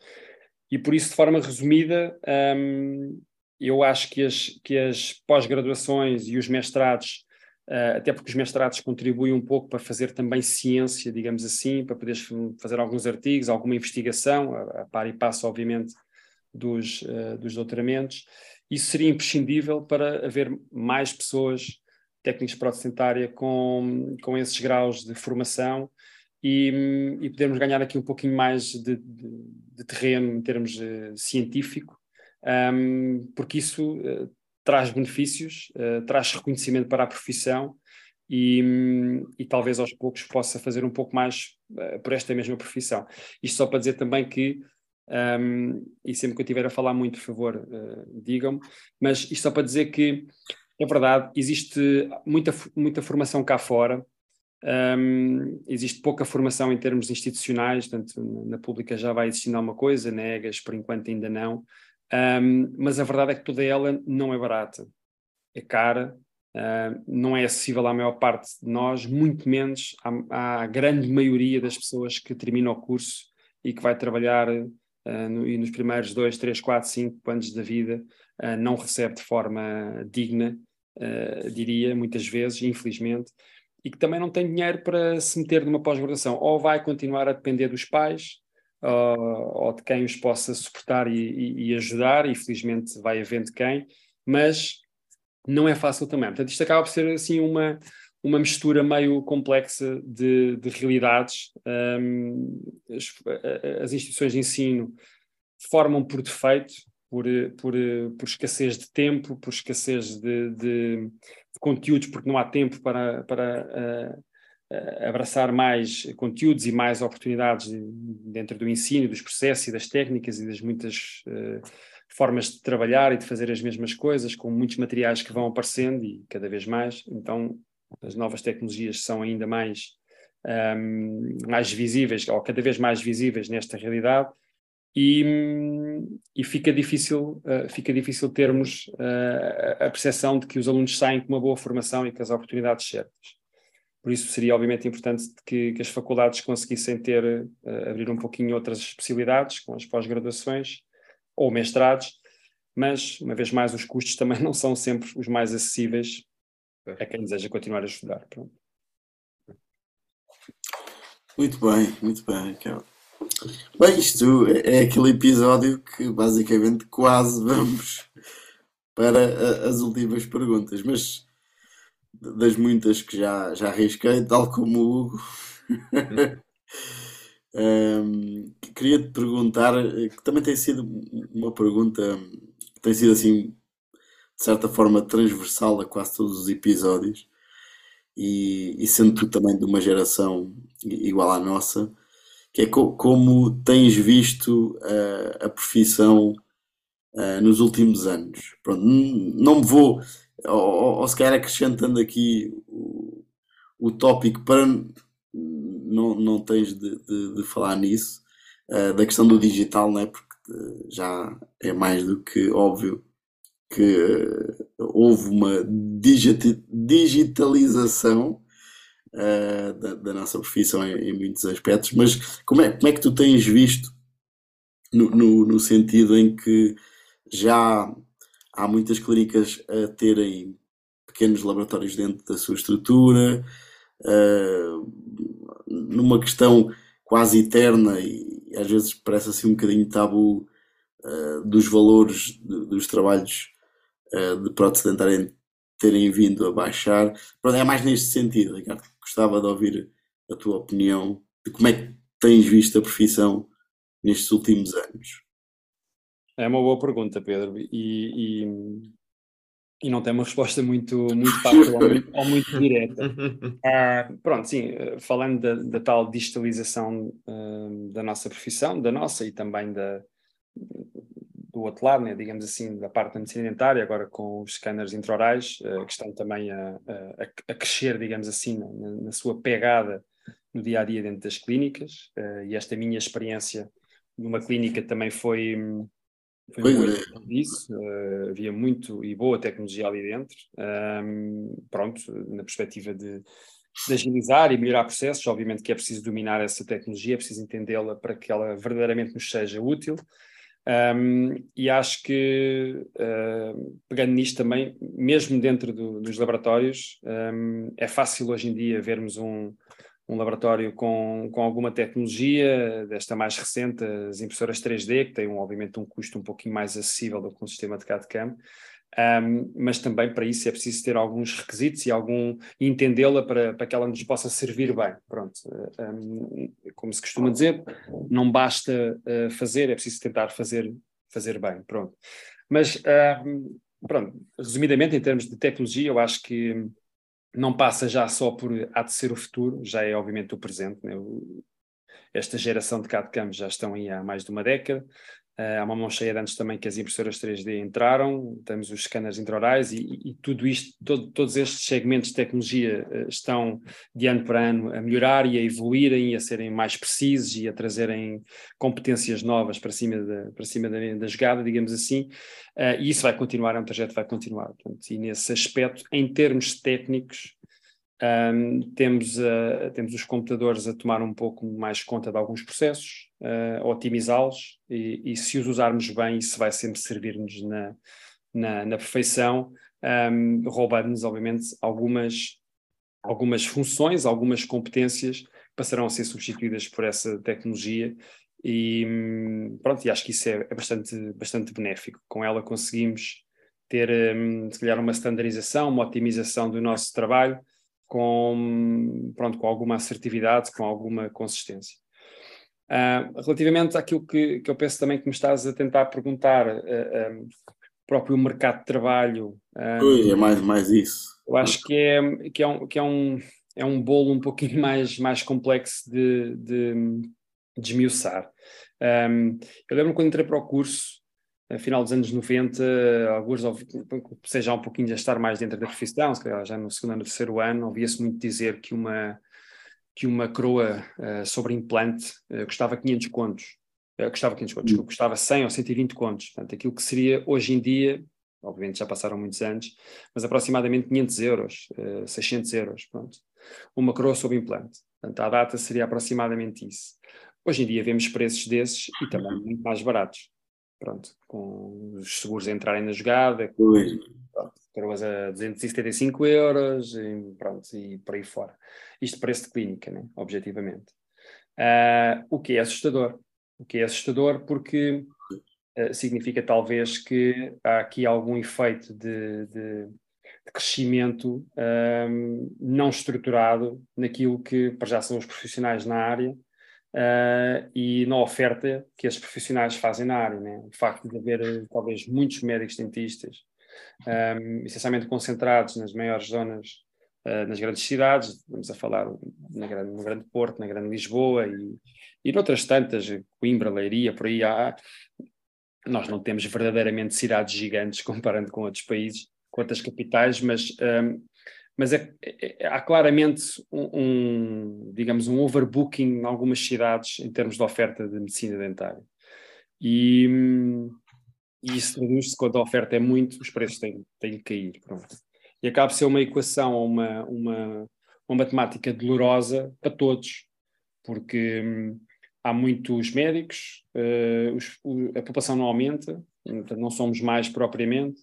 E por isso, de forma resumida, hum, eu acho que as, que as pós-graduações e os mestrados, uh, até porque os mestrados contribuem um pouco para fazer também ciência, digamos assim, para poderes fazer alguns artigos, alguma investigação, a, a par e passo, obviamente, dos, uh, dos doutoramentos, isso seria imprescindível para haver mais pessoas técnicos de prótese dentária com, com esses graus de formação e, e podermos ganhar aqui um pouquinho mais de, de, de terreno em termos uh, científico, um, porque isso uh, traz benefícios, uh, traz reconhecimento para a profissão e, um, e, talvez aos poucos possa fazer um pouco mais por esta mesma profissão. Isto só para dizer também que um, e sempre que eu estiver a falar muito, por favor, digam-me, mas isto só para dizer que é verdade, existe muita, muita formação cá fora, um, existe pouca formação em termos institucionais, tanto na pública já vai existindo alguma coisa, negas, por enquanto ainda não, um, mas a verdade é que toda ela não é barata, é cara, não é acessível à maior parte de nós, muito menos à, à, grande maioria das pessoas que terminam o curso e que vai trabalhar uh, no, e nos primeiros dois, três, quatro, cinco anos da vida uh, não recebe de forma digna uh, diria, muitas vezes, infelizmente, e que também não tem dinheiro para se meter numa pós-graduação. Ou vai continuar a depender dos pais, uh, ou de quem os possa suportar e, e, e, ajudar, e felizmente vai havendo quem, mas não é fácil também. Portanto, isto acaba por ser assim uma, uma mistura meio complexa de, de realidades. Um, as, as, instituições de ensino formam por defeito por, por, por escassez de tempo, por escassez de, de, de conteúdos, porque não há tempo para, para uh, abraçar mais conteúdos e mais oportunidades dentro do ensino, dos processos e das técnicas e das muitas uh, formas de trabalhar e de fazer as mesmas coisas, com muitos materiais que vão aparecendo e cada vez mais. Então, as novas tecnologias são ainda mais, um, ehm, mais visíveis, ou cada vez mais visíveis nesta realidade e, e fica, difícil, uh, fica difícil termos uh, a percepção de que os alunos saem com uma boa formação e com as oportunidades certas. Por isso seria obviamente importante que, que as faculdades conseguissem ter, uh, abrir um pouquinho outras possibilidades com as pós-graduações ou mestrados, mas uma vez mais os custos [LAUGHS] também não são sempre os mais acessíveis a quem deseja continuar a estudar. Pronto. Muito bem, muito bem, Raquel. Bem, isto é aquele episódio que basicamente quase vamos para as últimas perguntas, mas das muitas que já, já arrisquei, tal como o Hugo, [LAUGHS] um, queria te perguntar, que também tem sido uma pergunta tem sido assim, de certa forma, transversal a quase todos os episódios, e, e sendo tu também de uma geração igual à nossa que é co como tens visto uh, a profissão uh, nos últimos anos. Pronto, não me vou, ou, ou se calhar acrescentando aqui o, o tópico para não, não tens de, de, de falar nisso, uh, da questão do digital, né? porque já é mais do que óbvio que houve uma digitalização uh, da, da, nossa profissão em, em, muitos aspectos, mas como é, como é que tu tens visto no, no, no sentido em que já há muitas clínicas a terem pequenos laboratórios dentro da sua estrutura, uh, numa questão quase eterna e às vezes parece assim um bocadinho tabu uh, dos valores de, dos trabalhos uh, de prótese dentária terem vindo a baixar. Pronto, é mais neste sentido, Ricardo. Gostava de ouvir a tua opinião de como é que tens visto a profissão nestes últimos anos. É uma boa pergunta, Pedro, e, e, e não tem uma resposta muito, muito fácil ou, muito, ou muito direta. [LAUGHS] Ah, pronto, sim, falando da, da tal digitalização uh, da nossa profissão, da nossa e também da, do outro lado, né, digamos assim, da parte da medicina dentária, agora com os scanners intraorais, uh, que estão também a, a, a, crescer, digamos assim, na, na, sua pegada no dia a dia dentro das clínicas. Uh, e esta minha experiência numa clínica também foi, foi muito é. disso. Uh, havia muito e boa tecnologia ali dentro. Um, pronto, na perspectiva de, de agilizar e melhorar processos, obviamente que é preciso dominar essa tecnologia, é preciso entendê-la para que ela verdadeiramente nos seja útil. Um, e acho que, uh, pegando nisto também, mesmo dentro do, dos laboratórios, um, é fácil hoje em dia vermos um, um laboratório com, com alguma tecnologia, desta mais recente, as impressoras 3D, que têm, obviamente, um custo um pouquinho mais acessível do que um sistema de CAD-CAM, um, mas também para isso é preciso ter alguns requisitos e algum entendê-la para, para que ela nos possa servir bem. Pronto, um, como se costuma dizer, não basta uh, fazer, é preciso tentar fazer, fazer bem. Pronto. Mas, pronto, resumidamente, em termos de tecnologia, eu acho que não passa já só por há de ser o futuro, já é obviamente o presente. Né? Esta geração de CAD-CAM já estão aí há mais de uma década. Uh, há uma mão cheia de antes também que as impressoras 3D entraram, temos os scanners intraorais e, e, tudo isto, todo, todos estes segmentos de tecnologia uh, estão de ano para ano a melhorar e a evoluírem e a serem mais precisos e a trazerem competências novas para cima da, para cima da, da jogada, digamos assim, uh, e isso vai continuar, é um trajeto que vai continuar. Portanto, e nesse aspecto, em termos técnicos, um, temos, uh, temos os computadores a tomar um pouco mais conta de alguns processos, uh, otimizá-los e, e, se os usarmos bem, isso vai sempre servir-nos na, na, na, perfeição, um, roubando-nos, obviamente, algumas, algumas funções, algumas competências que passarão a ser substituídas por essa tecnologia e pronto, e acho que isso é, é bastante, bastante benéfico. Com ela conseguimos ter, um, se calhar, uma standardização, uma otimização do nosso trabalho, com, pronto, com alguma assertividade, com alguma consistência. Uh, relativamente àquilo que, que eu penso também que me estás a tentar perguntar, uh, ah, um, ah, próprio mercado de trabalho. Um, é mais, mais isso. Eu acho que é, que é, um, que é, um, é um bolo um pouquinho mais, mais complexo de, de, de esmiuçar. Um, eu lembro quando entrei para o curso, a final dos anos 90, alguns, seja um pouquinho já estar mais dentro da profissão, se calhar já no segundo ano, terceiro ano, ouvia-se muito dizer que uma, que uma coroa uh, sobre implante uh, custava 500 contos, uh, custava 500 contos, custava 100 ou 120 contos, portanto, aquilo que seria hoje em dia, obviamente já passaram muitos anos, mas aproximadamente 500 euros, uh, 600 euros, pronto, uma coroa sobre implante, portanto, a data seria aproximadamente isso. Hoje em dia vemos preços desses e também muito mais baratos. Pronto, com os seguros entrarem na jogada, coroas a 275 euros, e, pronto, e por aí fora. Isto preço de clínica, né? objetivamente. Uh, o que é assustador. O que é assustador porque uh, significa talvez que há aqui algum efeito de, de, de crescimento um, não estruturado naquilo que para já são os profissionais na área uh, e na oferta que esses profissionais fazem na área. Né? O facto de haver talvez muitos médicos dentistas, um, essencialmente concentrados nas maiores zonas uh, nas grandes cidades, estamos a falar na grande, no Grande Porto, na Grande Lisboa e, e noutras tantas, Coimbra, Leiria, por aí há. Nós não temos verdadeiramente cidades gigantes [LAUGHS] comparando com outros países, com outras capitais, mas, um, mas é, é, é, há claramente um, um, digamos, um overbooking em algumas cidades em termos de oferta de medicina dentária. E, e isso traduz-se quando a oferta é muito, os preços têm, têm de cair. Pronto. E acaba por ser uma equação, uma, uma, uma matemática dolorosa para todos, porque hum, há muitos médicos, uh, os, o, a população não aumenta, não somos mais propriamente.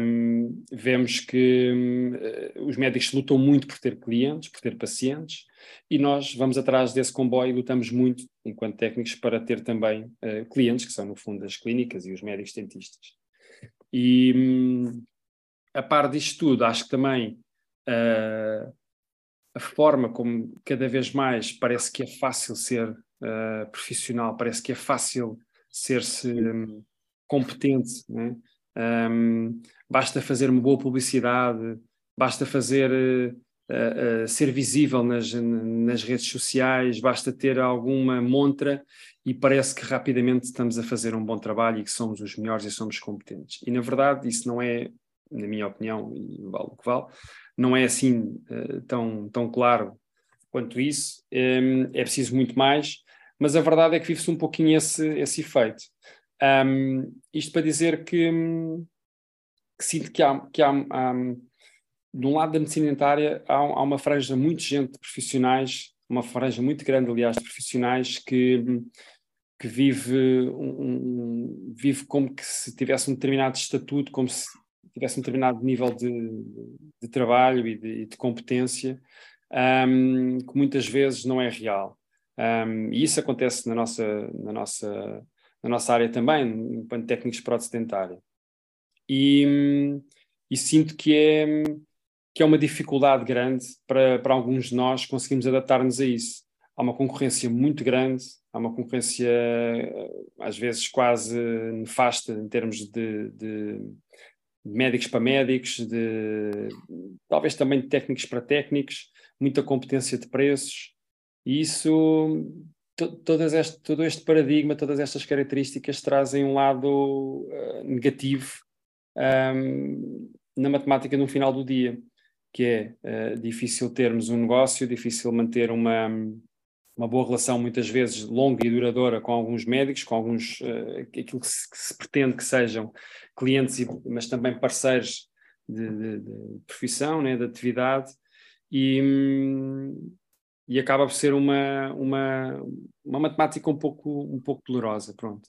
Um, vemos que um, os médicos lutam muito por ter clientes, por ter pacientes, e nós vamos atrás desse comboio e lutamos muito, enquanto técnicos, para ter também uh, clientes, que são, no fundo, as clínicas e os médicos dentistas. E um, a par disto tudo, acho que também uh, a forma como cada vez mais parece que é fácil ser uh, profissional, parece que é fácil ser-se um, competente, né? Um, basta fazer uma boa publicidade, basta fazer uh, uh, ser visível nas, nas redes sociais, basta ter alguma montra e parece que rapidamente estamos a fazer um bom trabalho e que somos os melhores e somos competentes. E na verdade isso não é, na minha opinião, e vale o que vale, não é assim uh, tão, tão claro quanto isso, um, é preciso muito mais, mas a verdade é que vive-se um pouquinho esse, esse efeito. Um, isto para dizer que, que sinto que há, que há, há, de um lado da medicina dentária, há, há, uma franja muito gente de profissionais, uma franja muito grande, aliás, de profissionais que, que vive, um, vive como que se tivesse um determinado estatuto, como se tivesse um determinado nível de, de trabalho e de, de competência, um, que muitas vezes não é real. Um, e isso acontece na nossa, na, nossa, na nossa área também, enquanto técnicos de prótese dentária. E, e, sinto que é, que é uma dificuldade grande para, para alguns de nós conseguirmos adaptar-nos a isso. Há uma concorrência muito grande, há uma concorrência às vezes quase nefasta em termos de, de médicos para médicos, de, talvez também de técnicos para técnicos, muita competência de preços, e isso, todas este, todo este paradigma, todas estas características trazem um lado uh, negativo um, na matemática no final do dia, que é uh, difícil termos um negócio, difícil manter uma, uma boa relação, muitas vezes longa e duradoura, com alguns médicos, com alguns, uh, aquilo que se, que se, pretende que sejam clientes, e, mas também parceiros de, de, de profissão, né, de atividade, e, hum, e acaba por ser uma, uma, uma matemática um pouco, um pouco dolorosa, pronto.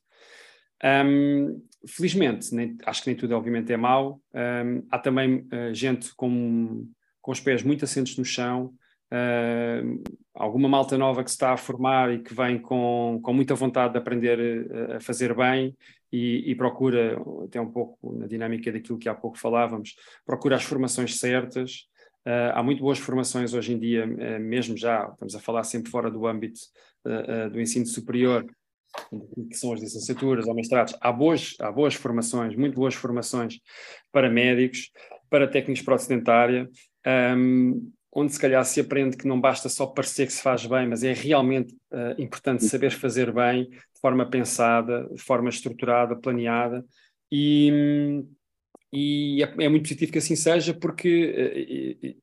Um, felizmente, nem, acho que nem tudo obviamente é mau, um, há também uh, gente com, com os pés muito assentos no chão, uh, alguma malta nova que se está a formar e que vem com, com muita vontade de aprender a, a fazer bem e, e, procura, até um pouco na dinâmica daquilo que há pouco falávamos, procura as formações certas, há muito boas formações hoje em dia, uh, mesmo já, estamos a falar sempre fora do âmbito uh, do ensino superior, que são as licenciaturas ou mestrados. Há boas, há boas formações, muito boas formações para médicos, para técnicos pró-sedentária, um, onde se calhar se aprende que não basta só parecer que se faz bem, mas é realmente importante saber fazer bem, de forma pensada, de forma estruturada, planeada, e. E é, é, muito positivo que assim seja, porque eh,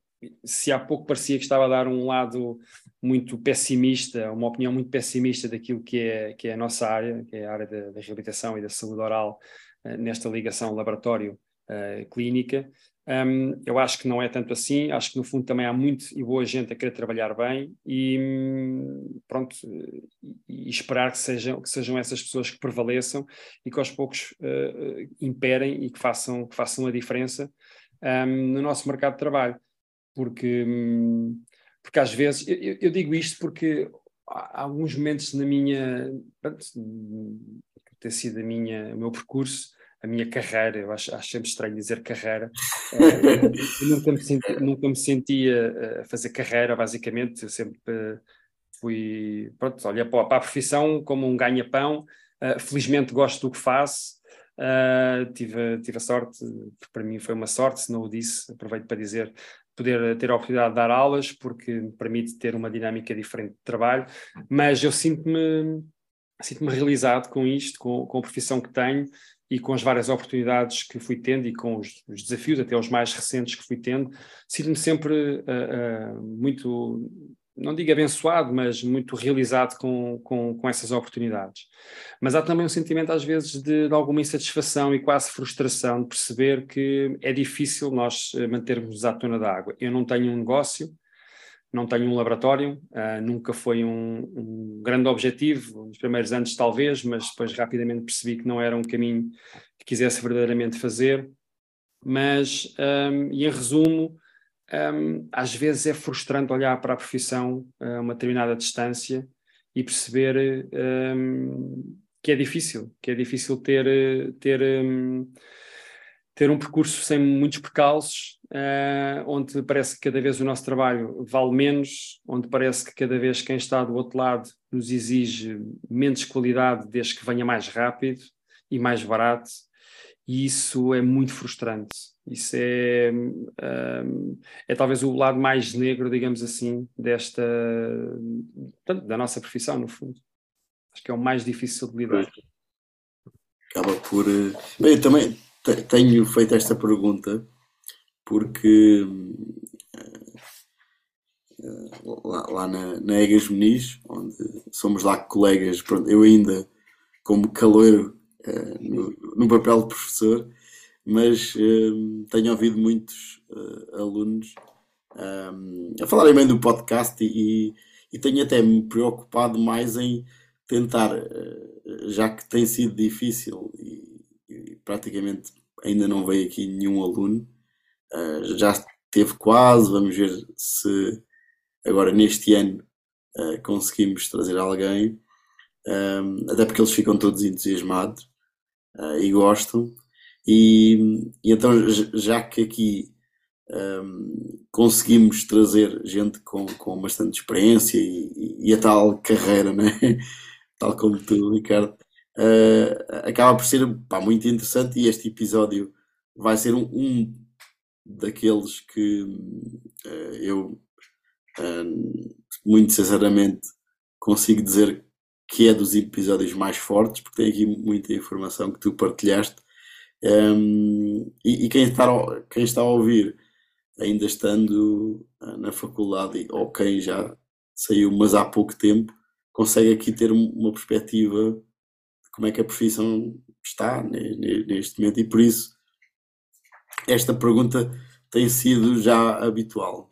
se há pouco parecia que estava a dar um lado muito pessimista, uma opinião muito pessimista daquilo que é, que é a nossa área, que é a área da, da reabilitação e da saúde oral, eh, nesta ligação laboratório-clínica, eh, um, eu acho que não é tanto assim, acho que no fundo também há muito e boa gente a querer trabalhar bem e pronto, e esperar que sejam, que sejam essas pessoas que prevaleçam e que aos poucos uh, imperem e que façam, que façam a diferença um, no nosso mercado de trabalho. Porque, um, porque às vezes, eu, eu, digo isto porque há alguns momentos na minha, pronto, ter sido a minha, o meu percurso, a minha carreira, eu acho, acho sempre estranho dizer carreira, [LAUGHS] eu nunca me, senti, nunca me sentia eh, a fazer carreira, basicamente, eu sempre eh, fui, pronto, olha para, a profissão como um ganha-pão, felizmente gosto do que faço, uh, tive, tive a sorte, para mim foi uma sorte, se não o disse, aproveito para dizer, poder ter a oportunidade de dar aulas, porque me permite ter uma dinâmica diferente de trabalho, mas eu sinto-me sinto-me realizado com isto, com, com a profissão que tenho e com as várias oportunidades que fui tendo e com os, os desafios, até os mais recentes que fui tendo, sinto-me sempre uh, uh, muito, não digo abençoado, mas muito realizado com, com, com, essas oportunidades. Mas há também um sentimento, às vezes, de, de, alguma insatisfação e quase frustração de perceber que é difícil nós eh, mantermos a tona da água. Eu não tenho um negócio, não tenho um laboratório, uh, nunca foi um, um, grande objetivo, nos primeiros anos talvez, mas depois rapidamente percebi que não era um caminho que quisesse verdadeiramente fazer. Mas, um, e em resumo, um, às vezes é frustrante olhar para a profissão a uma determinada distância e perceber que é difícil, que é difícil ter, ter ter um percurso sem muitos percalços, uh, onde parece que cada vez o nosso trabalho vale menos, onde parece que cada vez quem está do outro lado nos exige menos qualidade desde que venha mais rápido e mais barato, e isso é muito frustrante. Isso é, uh, é talvez o lado mais negro, digamos assim, desta da nossa profissão, no fundo. Acho que é o mais difícil de lidar. Acaba por. Eh, bem, também tenho feito esta pergunta porque eh, lá, lá na, na Egas Meniz, onde somos lá colegas, pronto, eu ainda como caloiro uh, no, no, papel de professor, mas uh, tenho ouvido muitos uh, alunos a falarem bem do podcast e, e, tenho até me preocupado mais em tentar, já que tem sido difícil e praticamente ainda não veio aqui nenhum aluno. Uh, já teve quase, vamos ver se agora neste ano uh, conseguimos trazer alguém. Um, até porque eles ficam todos entusiasmados uh, e gostam. E, e, então, já que aqui um, conseguimos trazer gente com, com bastante experiência e, e, a tal carreira, né? [LAUGHS] tal como tu, Ricardo, uh, acaba por ser pá, muito interessante e este episódio vai ser um, um daqueles que uh, eu uh, muito sinceramente consigo dizer que é dos episódios mais fortes porque tem aqui muita informação que tu partilhaste. Um, e, e, quem, está, quem está a ouvir ainda estando na faculdade ou quem já saiu mas há pouco tempo consegue aqui ter uma perspectiva como é que a profissão está neste momento e por isso esta pergunta tem sido já habitual.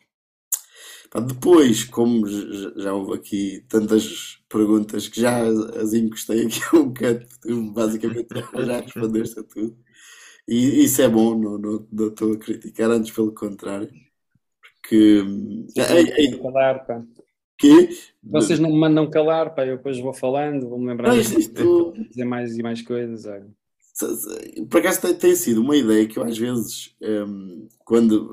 Depois, como já houve aqui tantas perguntas que já as encostei aqui um bocado, tu basicamente já respondeste a tudo. E isso é bom, não, não, não estou a criticar, antes pelo contrário. Porque. É, é, calar, pá. Que? Vocês não me mandam calar, pá, eu depois vou falando, vou-me lembrar não, isto, dizer mais e mais coisas. Olha. Por acaso tem, tem, sido uma ideia que eu às vezes, um, quando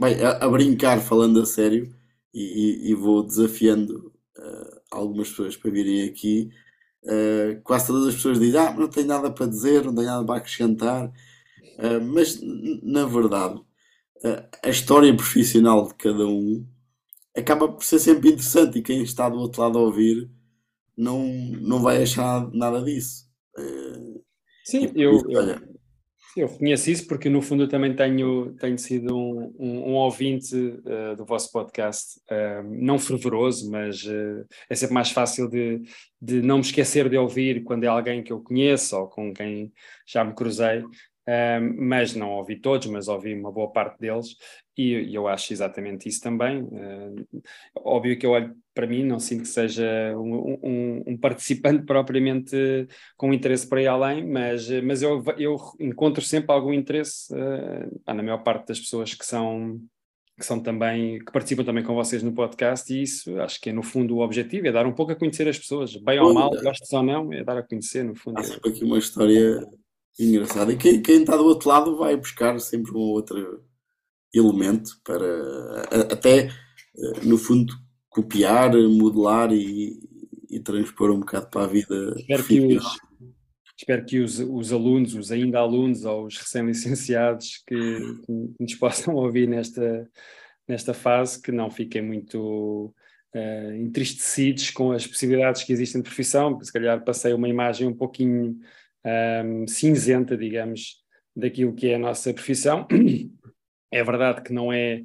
bem, a, a, brincar, falando a sério, e, e, e vou desafiando uh, algumas pessoas para virem aqui, uh, quase todas as pessoas dizem: Ah, não tenho nada para dizer, não tenho nada para acrescentar, uh, mas na verdade, a história profissional de cada um acaba por ser sempre interessante e quem está do outro lado a ouvir não, não vai achar nada disso. Sim, eu, eu, eu reconheço isso porque no fundo eu também tenho, tenho sido um, um, um ouvinte uh, do vosso podcast, uh, não fervoroso, mas uh, é sempre mais fácil de, de não me esquecer de ouvir quando é alguém que eu conheço ou com quem já me cruzei. Mas não ouvi todos, mas ouvi uma boa parte deles, e, e eu acho exatamente isso também. Uh, óbvio que eu olho para mim, não sinto que seja um, um, um, participante [LAUGHS] propriamente com interesse para ir além, mas, mas eu, eu encontro sempre algum interesse uh, na maior parte das pessoas que são que são também que participam também com vocês no podcast e isso acho que é no fundo o objetivo é dar um pouco a conhecer as pessoas bem ou mal, gostes ou não é dar a conhecer no fundo há sempre aqui uma história engraçada e quem, quem está do outro lado vai buscar sempre uma outra elemento para até eh, no fundo copiar, modelar e, e transpor um bocado para a vida espero que, os, espero que os, os alunos, os ainda alunos ou os recém-licenciados que, que nos [LAUGHS] possam ouvir nesta, nesta fase, que não fiquem muito uh, entristecidos com as possibilidades que existem de profissão, se calhar passei uma imagem um pouquinho um, cinzenta, digamos, daquilo que é a nossa profissão. É verdade que não é,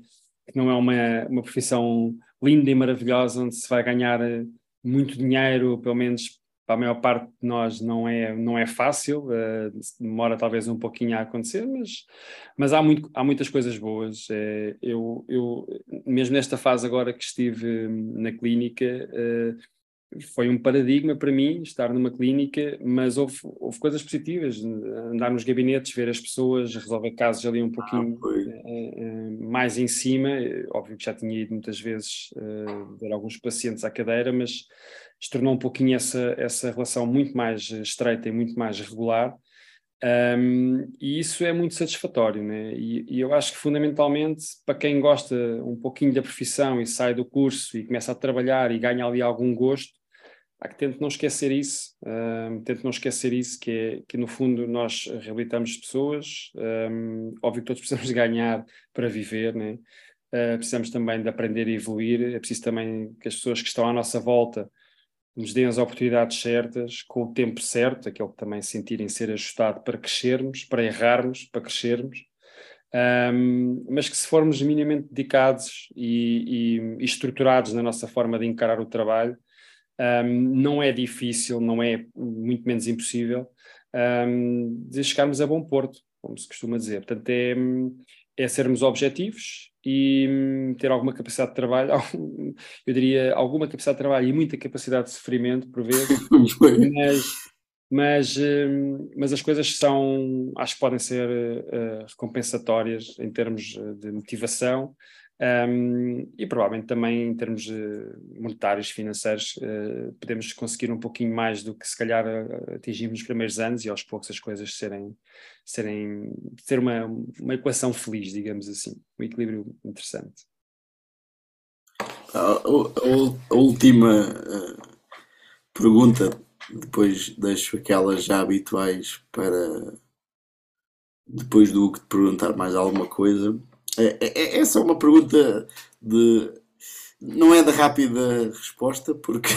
que não é uma, uma profissão linda e maravilhosa, onde se vai ganhar eh, muito dinheiro, pelo menos para a maior parte de nós não é, não é fácil, uh, demora talvez um pouquinho a acontecer, mas, mas há, muito, há muitas coisas boas. Uh, eu, eu, mesmo nesta fase agora que estive na clínica, foi um paradigma para mim estar numa clínica, mas houve, houve coisas positivas, andar nos gabinetes, ver as pessoas, resolver casos ali um ah, pouquinho ah, mais em cima. Óbvio que já tinha ido muitas vezes ver alguns pacientes à cadeira, mas se tornou um pouquinho essa, essa relação muito mais estreita e muito mais regular. Um, e isso é muito satisfatório, né? E, e, eu acho que fundamentalmente para quem gosta um pouquinho da profissão e sai do curso e começa a trabalhar e ganha ali algum gosto, há que tente não esquecer isso, um, tente não esquecer isso, que é que no fundo nós reabilitamos pessoas, um, óbvio que todos [LAUGHS] precisamos ganhar para viver, né? Uh, precisamos também de aprender e evoluir, é preciso também que as pessoas que estão à nossa volta nos deem as oportunidades certas, com o tempo certo, aquele que também sentirem ser ajustado para crescermos, para errarmos, para crescermos, um, mas que se formos minimamente dedicados e, e, estruturados na nossa forma de encarar o trabalho, um, não é difícil, não é muito menos impossível, um, de chegarmos a bom porto, como se costuma dizer. Portanto, é, é sermos objetivos e hum, ter alguma capacidade de trabalho, [LAUGHS] eu diria alguma capacidade de trabalho e muita capacidade de sofrimento, por vezes, [LAUGHS] mas, mas, hum, mas as coisas são, acho que podem ser uh, recompensatórias em termos de motivação um, e provavelmente também em termos monetários, financeiros, uh, podemos conseguir um pouquinho mais do que se calhar atingimos nos primeiros anos e aos poucos as coisas serem, serem ter uma, uma equação feliz, digamos assim, um equilíbrio interessante. A, a, a última uh, pergunta, depois deixo aquelas já habituais para depois do que te perguntar mais alguma coisa essa é uma pergunta de. Não é de rápida resposta, porque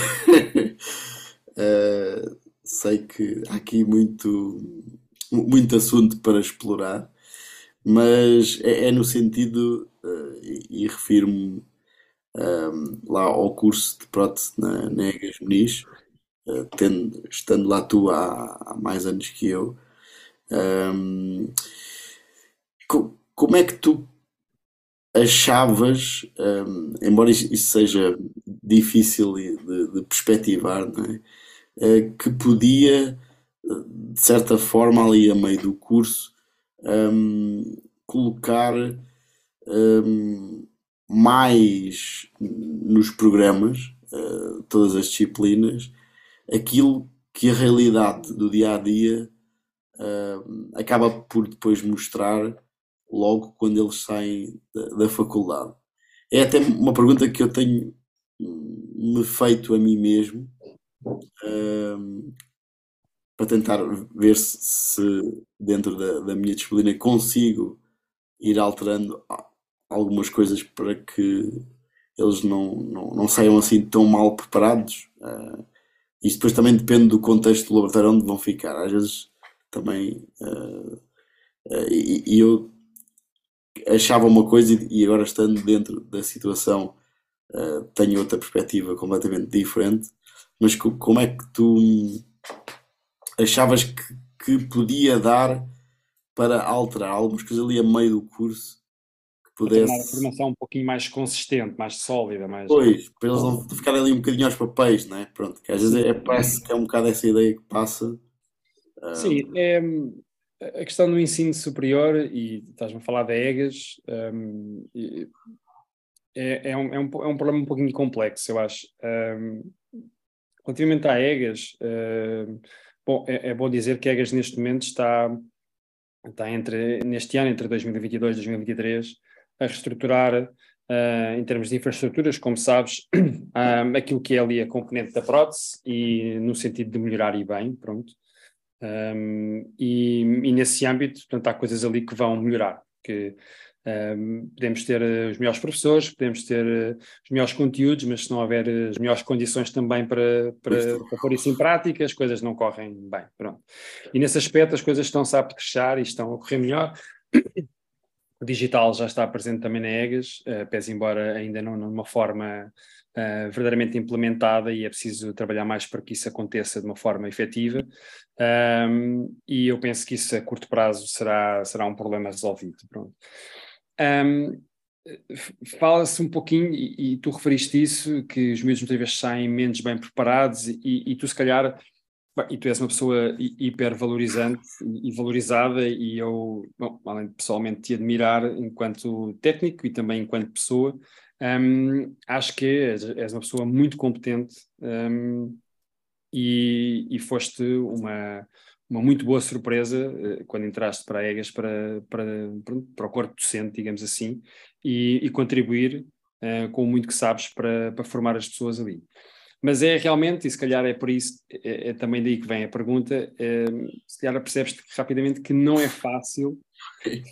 uh, [LAUGHS] sei que há aqui muito, muito assunto para explorar, mas é, é no sentido, uh, e, e refiro-me um, lá ao curso de prótese na, na Egas Muniz, uh, estando lá tu há, há mais anos que eu. Um, como é que tu achavas, um, embora isso seja difícil de, de perspectivar, é? uh, que podia, de certa forma, ali a meio do curso, um, colocar um, mais nos programas, uh, todas as disciplinas, aquilo que a realidade do dia a dia uh, acaba por depois mostrar logo quando eles saem da, da faculdade? É até uma pergunta que eu tenho me feito a mim mesmo um, para tentar ver se, se dentro da, da, minha disciplina consigo ir alterando algumas coisas para que eles não, não, não saiam assim tão mal preparados. Uh, isto depois também depende do contexto do laboratório onde vão ficar. Às vezes também. Uh, uh, e, e, eu achava uma coisa e agora estando dentro da situação uh, tenho outra perspectiva completamente diferente. Mas como é que tu achavas que, que podia dar para alterar algumas coisas ali a meio do curso que pudesse. Uma formação um pouquinho mais consistente, mais sólida, mais. Pois, para eles não ficarem ali um bocadinho aos papéis, não é? Pronto, que às vezes é, parece que é um bocado essa ideia que passa. Sim, é, a questão do ensino superior, e estás-me a falar da EGAS, um, é, é, um, é, um, é um problema um pouquinho complexo, eu acho. Um, relativamente à EGAS, uh, bom, é, é, bom dizer que a EGAS neste momento está, está entre, neste ano, entre 2022 e 2023, a reestruturar uh, em termos de infraestruturas, como sabes, um, aquilo que é ali a componente da prótese e no sentido de melhorar e bem, pronto. Um, e, e, nesse âmbito, portanto, há coisas ali que vão melhorar. Que, um, podemos ter eh, os melhores professores, podemos ter uh, os melhores conteúdos, mas se não houver eh, as melhores condições também para, para, para pôr isso em prática, as coisas não correm bem. Pronto. E nesse aspecto as coisas estão-se a apetrechar e estão a correr melhor. O digital já está presente também na EGAS, uh, pese embora ainda não numa forma uh, verdadeiramente implementada e é preciso trabalhar mais para que isso aconteça de uma forma efetiva. Um, e eu penso que isso a curto prazo será, será um problema resolvido. Pronto. Um, Fala-se um pouquinho, e, e, tu referiste isso, que os miúdos muitas vezes saem menos bem preparados, e, e tu, se calhar, e tu és uma pessoa hipervalorizante e valorizada, e eu, bom, além de pessoalmente te admirar enquanto técnico e também enquanto pessoa, um, acho que és, és, uma pessoa muito competente um, e, e, foste uma, uma muito boa surpresa uh, quando entraste para a EGAS para, para, para o corpo docente, digamos assim, e, e contribuir uh, com muito que sabes para, para formar as pessoas ali. Mas é realmente, e se calhar é por isso, é, é também daí que vem a pergunta, é, se calhar percebes rapidamente que não é fácil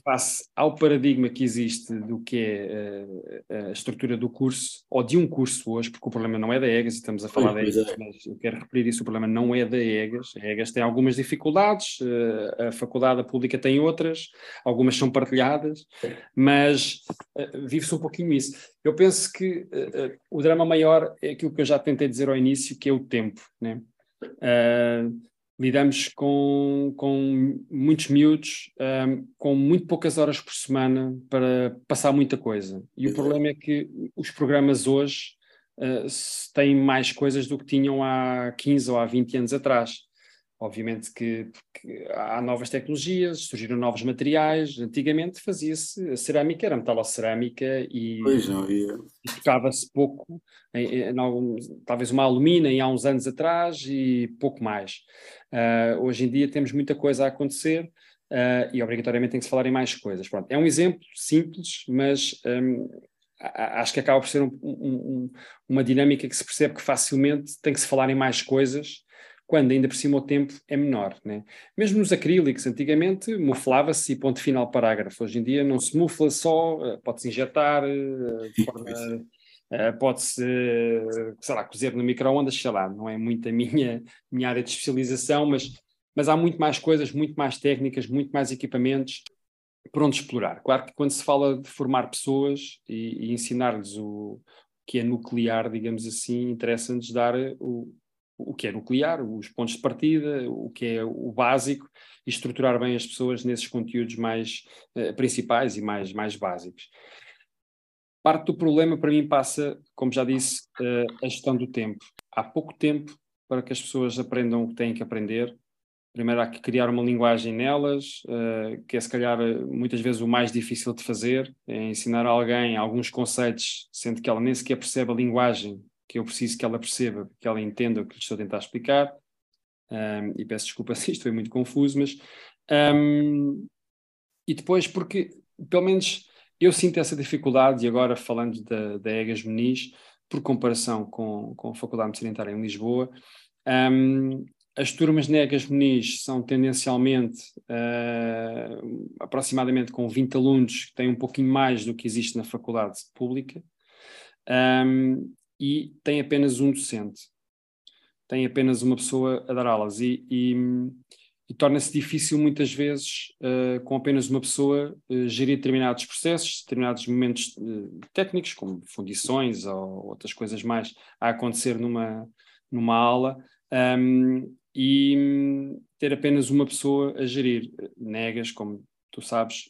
face ao paradigma que existe do que é uh, a estrutura do curso, ou de um curso hoje, porque o problema não é da EGAS, estamos a falar da EGAS, é. mas eu quero referir isso, o problema não é da EGAS, a EGAS tem algumas dificuldades, uh, a faculdade pública tem outras, algumas são partilhadas, mas uh, vive-se um pouquinho isso. Eu penso que o drama maior é aquilo que eu já tentei dizer ao início, que é o tempo, né? Uh, lidamos com, com muitos miúdos, um, com muito poucas horas por semana para passar muita coisa. E o problema é que os programas hoje uh, têm mais coisas do que tinham há 15 ou há 20 anos atrás. Obviamente que, há novas tecnologias, surgiram novos materiais. Antigamente fazia-se a cerâmica, era metalocerâmica e, e tocava-se pouco, em, em, talvez uma alumina há uns anos atrás e pouco mais. Uh, hoje em dia temos muita coisa a acontecer uh, e obrigatoriamente tem que se falar em mais coisas. Pronto, é um exemplo simples, mas um, acho que acaba por ser um, um, uma dinâmica que se percebe que facilmente tem que se falar em mais coisas quando ainda por cima o tempo é menor. Né? Mesmo nos acrílicos, antigamente muflava-se e ponto final parágrafo. Hoje em dia não se mufla só, eh, pode-se injetar, eh, eh, pode-se, sei lá, cozer no micro-ondas, sei lá, não é muito a minha, [LAUGHS] minha área de especialização, mas, mas há muito mais coisas, muito mais técnicas, muito mais equipamentos por onde explorar. Claro que quando se fala de formar pessoas e, e ensinar-lhes o que é nuclear, digamos assim, interessa-nos dar o, o que é nuclear, os pontos de partida, o que é o básico e estruturar bem as pessoas nesses conteúdos mais uh, principais e mais, mais básicos. Parte do problema para mim passa, como já disse, uh, a gestão do tempo. Há pouco tempo para que as pessoas aprendam o que têm que aprender. Primeiro há que criar uma linguagem nelas, uh, que é se calhar muitas vezes o mais difícil de fazer, é ensinar a alguém alguns conceitos, sendo que ela nem sequer percebe a linguagem que eu preciso que ela perceba, que ela entenda o que lhe estou a tentar explicar. Um, e peço desculpa [LAUGHS] se isto foi muito confuso, mas. Um, e depois, porque, pelo menos, eu sinto essa dificuldade, e agora falando da, da EGAS Meniz, por comparação com, com a Faculdade de Medicina em Lisboa, um, as turmas negas Meniz são tendencialmente uh, aproximadamente com 20 alunos, que têm um pouquinho mais do que existe na faculdade pública. Um, e tem apenas um docente, tem apenas uma pessoa a dar aulas e, e, e torna-se difícil muitas vezes, uh, com apenas uma pessoa, uh, gerir determinados processos, determinados momentos uh, técnicos, como fundições ou outras coisas mais a acontecer numa, numa aula, um, e ter apenas uma pessoa a gerir. Negas, como tu sabes,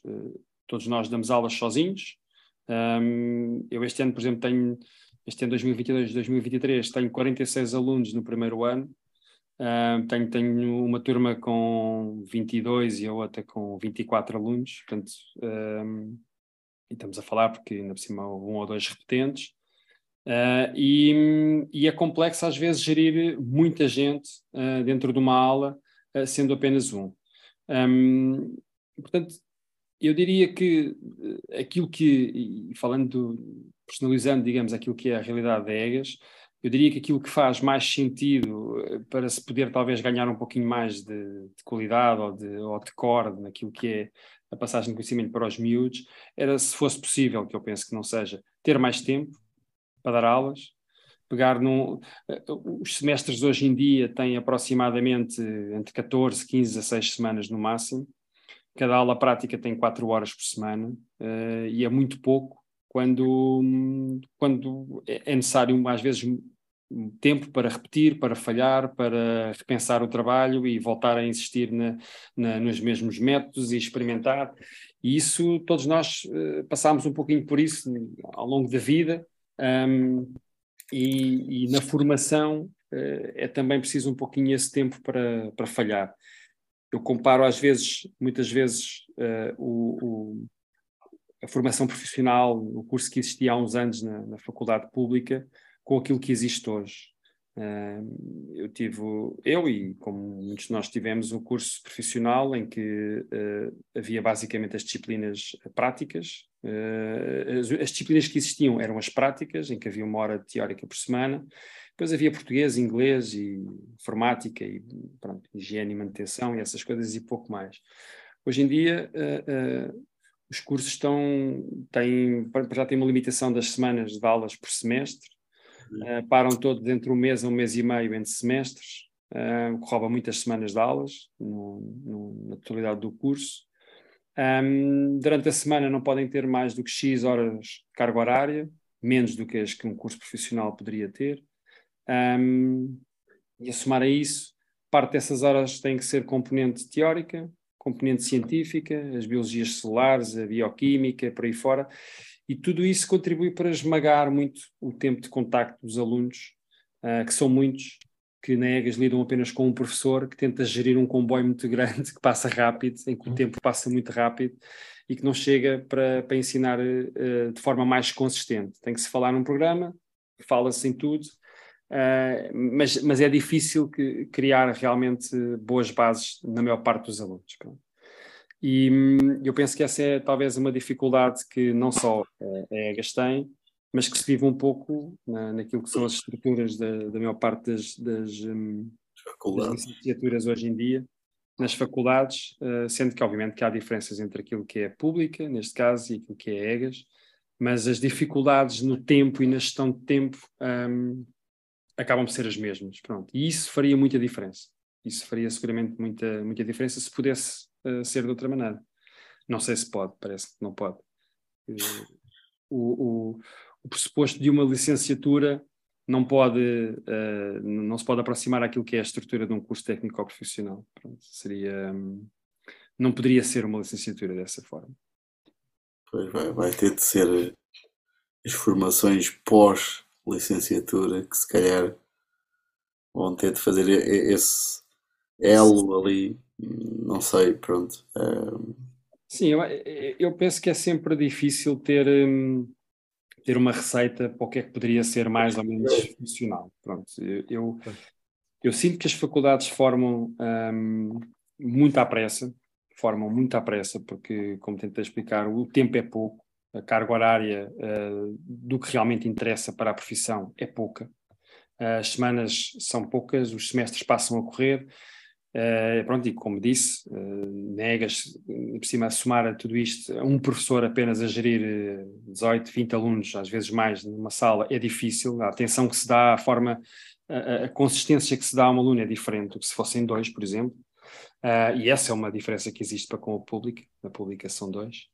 todos nós damos aulas sozinhos. Um, eu este ano, por exemplo, tenho este ano 2022, 2023, tenho 46 alunos no primeiro ano. Uh, tenho, tenho uma turma com 22 e a outra com 24 alunos, portanto, um, e estamos a falar porque ainda por cima um ou dois repetentes. Uh, e, e, é complexo às vezes gerir muita gente uh, dentro de uma aula, uh, sendo apenas um. um. Portanto, eu diria que aquilo que, falando do, personalizando, digamos, aquilo que é a realidade da EGAS, eu diria que aquilo que faz mais sentido eh, para se poder talvez ganhar um pouquinho mais de, de qualidade ou de, ou de naquilo que é a passagem de conhecimento para os miúdos, era se fosse possível, que eu penso que não seja, ter mais tempo para dar aulas, pegar num. Eh, os semestres hoje em dia têm aproximadamente entre 14, 15 a 6 semanas no máximo. Cada aula prática tem 4 horas por semana uh, e é muito pouco quando, quando é necessário, às vezes, tempo para repetir, para falhar, para repensar o trabalho e voltar a insistir na, na, nos mesmos métodos e experimentar. E isso, todos nós uh, passámos um pouquinho por isso ao longo da vida. Um, e, e, na formação uh, é também preciso um pouquinho esse tempo para, para falhar. Eu comparo às vezes, muitas vezes, uh, o, o a formação profissional, o curso que existia há uns anos na, na faculdade pública, com aquilo que existe hoje. Uh, eu tive, eu e como muitos de nós tivemos, um curso profissional em que uh, havia basicamente as disciplinas práticas. As, as, disciplinas que existiam eram as práticas, em que havia uma hora teórica por semana. Depois havia português, inglês e informática e pronto, higiene e manutenção e essas coisas e pouco mais. Hoje em dia os cursos estão, têm, já têm uma limitação das semanas de aulas por semestre, uh, param todos entre um mês a um mês e meio entre semestres, uh, rouba muitas semanas de aulas no, no, na totalidade do curso. Um, durante a semana não podem ter mais do que X horas de carga horária, menos do que as que um curso profissional poderia ter. Um, e a somar a isso, parte dessas horas tem que ser componente teórica, componente científica, as biologias celulares, a bioquímica, por aí fora, e tudo isso contribui para esmagar muito o tempo de contacto dos alunos, uh, que são muitos, que na EGAS lidam apenas com um professor que tenta gerir um comboio muito grande, [LAUGHS] que passa rápido, em que o tempo passa muito rápido e que não chega para, para ensinar uh, de forma mais consistente. Tem que se falar num programa, fala-se em tudo, Uh, mas, mas é difícil que, criar realmente boas bases na maior parte dos alunos. E hum, eu penso que essa é talvez uma dificuldade que não só a EGAS tem, mas que se vive um pouco na, naquilo que são as estruturas da, da maior parte das, das, um, das licenciaturas hoje em dia, nas faculdades, uh, sendo que obviamente que há diferenças entre aquilo que é pública, neste caso, e aquilo que é EGAS, mas as dificuldades no tempo e na gestão de tempo um, acabam por ser as mesmas. Pronto. E isso faria muita diferença. Isso faria seguramente muita, muita diferença se pudesse uh, ser de outra maneira. Não sei se pode, parece que não pode. Uh, o, o, o, pressuposto de uma licenciatura não pode, uh, não se pode aproximar àquilo que é a estrutura de um curso técnico profissional. Pronto, seria, um, não poderia ser uma licenciatura dessa forma. Pois vai, vai ter de ser as formações pós licenciatura que se calhar vão ter de fazer esse elo ali, não sei, pronto. Sim, eu, eu penso que é sempre difícil ter, hum, ter uma receita para o que é que poderia ser mais ou menos funcional. Pronto, eu, eu, eu sinto que as faculdades formam um, muito à pressa, formam muito à pressa, porque, como tentei explicar, o tempo é pouco, a carga horária uh, do que realmente interessa para a profissão é pouca. as semanas são poucas, os semestres passam a correr. Uh, pronto, e como disse, uh, negas, por cima, a somar a tudo isto, um professor apenas a gerir 18, 20 alunos, às vezes mais, numa sala, é difícil. A atenção que se dá, a forma, a, a consistência que se dá a um aluno é diferente do que se fossem dois, por exemplo. Uh, e essa é uma diferença que existe para com o público, na publicação dois.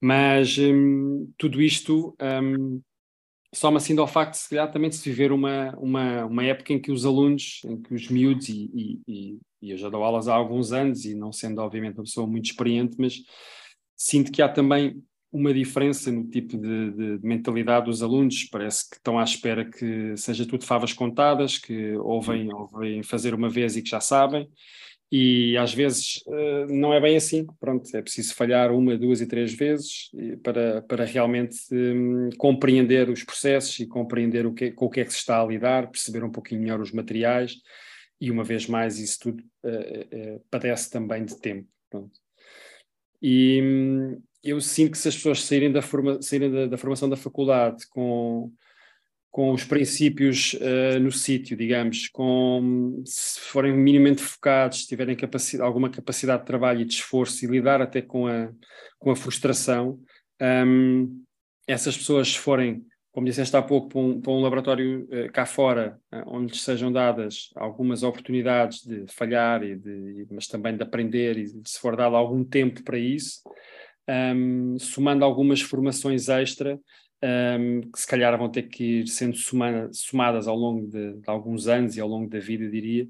Mas hum, tudo isto hum, soma-se ao facto de, se calhar, também de se viver uma, uma, uma época em que os alunos, em que os miúdos, e, e, e, eu já dou aulas há alguns anos, e não sendo, obviamente, uma pessoa muito experiente, mas sinto que há também uma diferença no tipo de, de, de, mentalidade dos alunos. Parece que estão à espera que seja tudo favas contadas, que ouvem, ouvem fazer uma vez e que já sabem. E às vezes uh, não é bem assim, pronto, é preciso falhar uma, duas e três vezes para, para realmente um, compreender os processos e compreender o que, com o que é que se está a lidar, perceber um pouquinho melhor os materiais e uma vez mais isso tudo uh, uh, padece também de tempo, pronto. E um, eu sinto que se as pessoas saírem da, forma, saírem da, da formação da faculdade com com os princípios uh, no sítio, digamos, com se forem minimamente focados, se tiverem capacidade, alguma capacidade de trabalho e de esforço e lidar até com a, com a frustração, um, essas pessoas forem, como disseste há pouco, para um, para um laboratório uh, cá fora, uh, onde sejam dadas algumas oportunidades de falhar, e de, mas também de aprender, e se for dado algum tempo para isso, um, somando algumas formações extra, um, que se calhar vão ter que ir sendo somadas ao longo de, de, alguns anos e ao longo da vida, diria,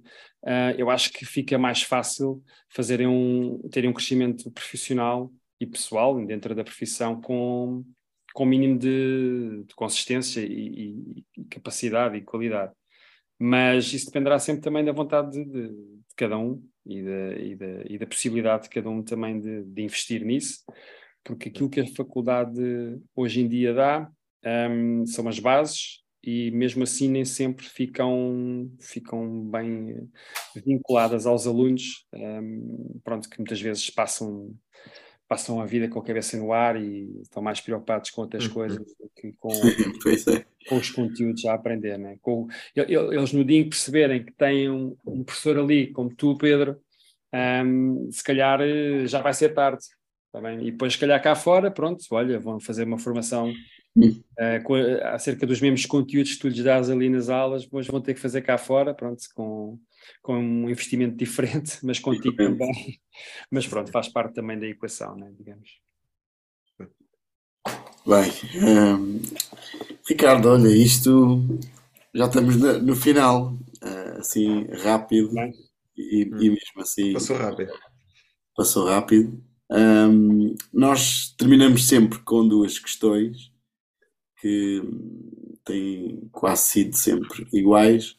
uh, eu acho que fica mais fácil fazerem um, terem um crescimento profissional e pessoal dentro da profissão com, com mínimo de, de consistência e, e, capacidade e qualidade. Mas isso dependerá sempre também da vontade de, de, de cada um e da, e, da, e da possibilidade de cada um também de, de investir nisso porque aquilo que a faculdade hoje em dia dá um, são as bases e mesmo assim nem sempre ficam, ficam bem vinculadas aos alunos, um, pronto, que muitas vezes passam, passam a vida com a cabeça no ar e estão mais preocupados com outras uhum. coisas do que com, [LAUGHS] é. com os conteúdos a aprender. Né? Com, eles no dia em que perceberem que têm um, um professor ali, como tu, Pedro, um, se calhar eh, já vai ser tarde Tá bem? E depois, se calhar, cá fora, pronto, olha, vão fazer uma formação uh, com, acerca dos mesmos conteúdos que tu lhes dás ali nas aulas, depois vão ter que fazer cá fora, pronto, com, com um investimento diferente, [LAUGHS] mas contigo também. Mas pronto, faz parte também da equação, né, digamos. Bem, um, Ricardo, olha, isto já estamos no, no final, uh, assim, rápido, e, e, mesmo assim. Passou rápido. Passou rápido. Um, nós terminamos sempre com duas questões que têm quase sido sempre iguais.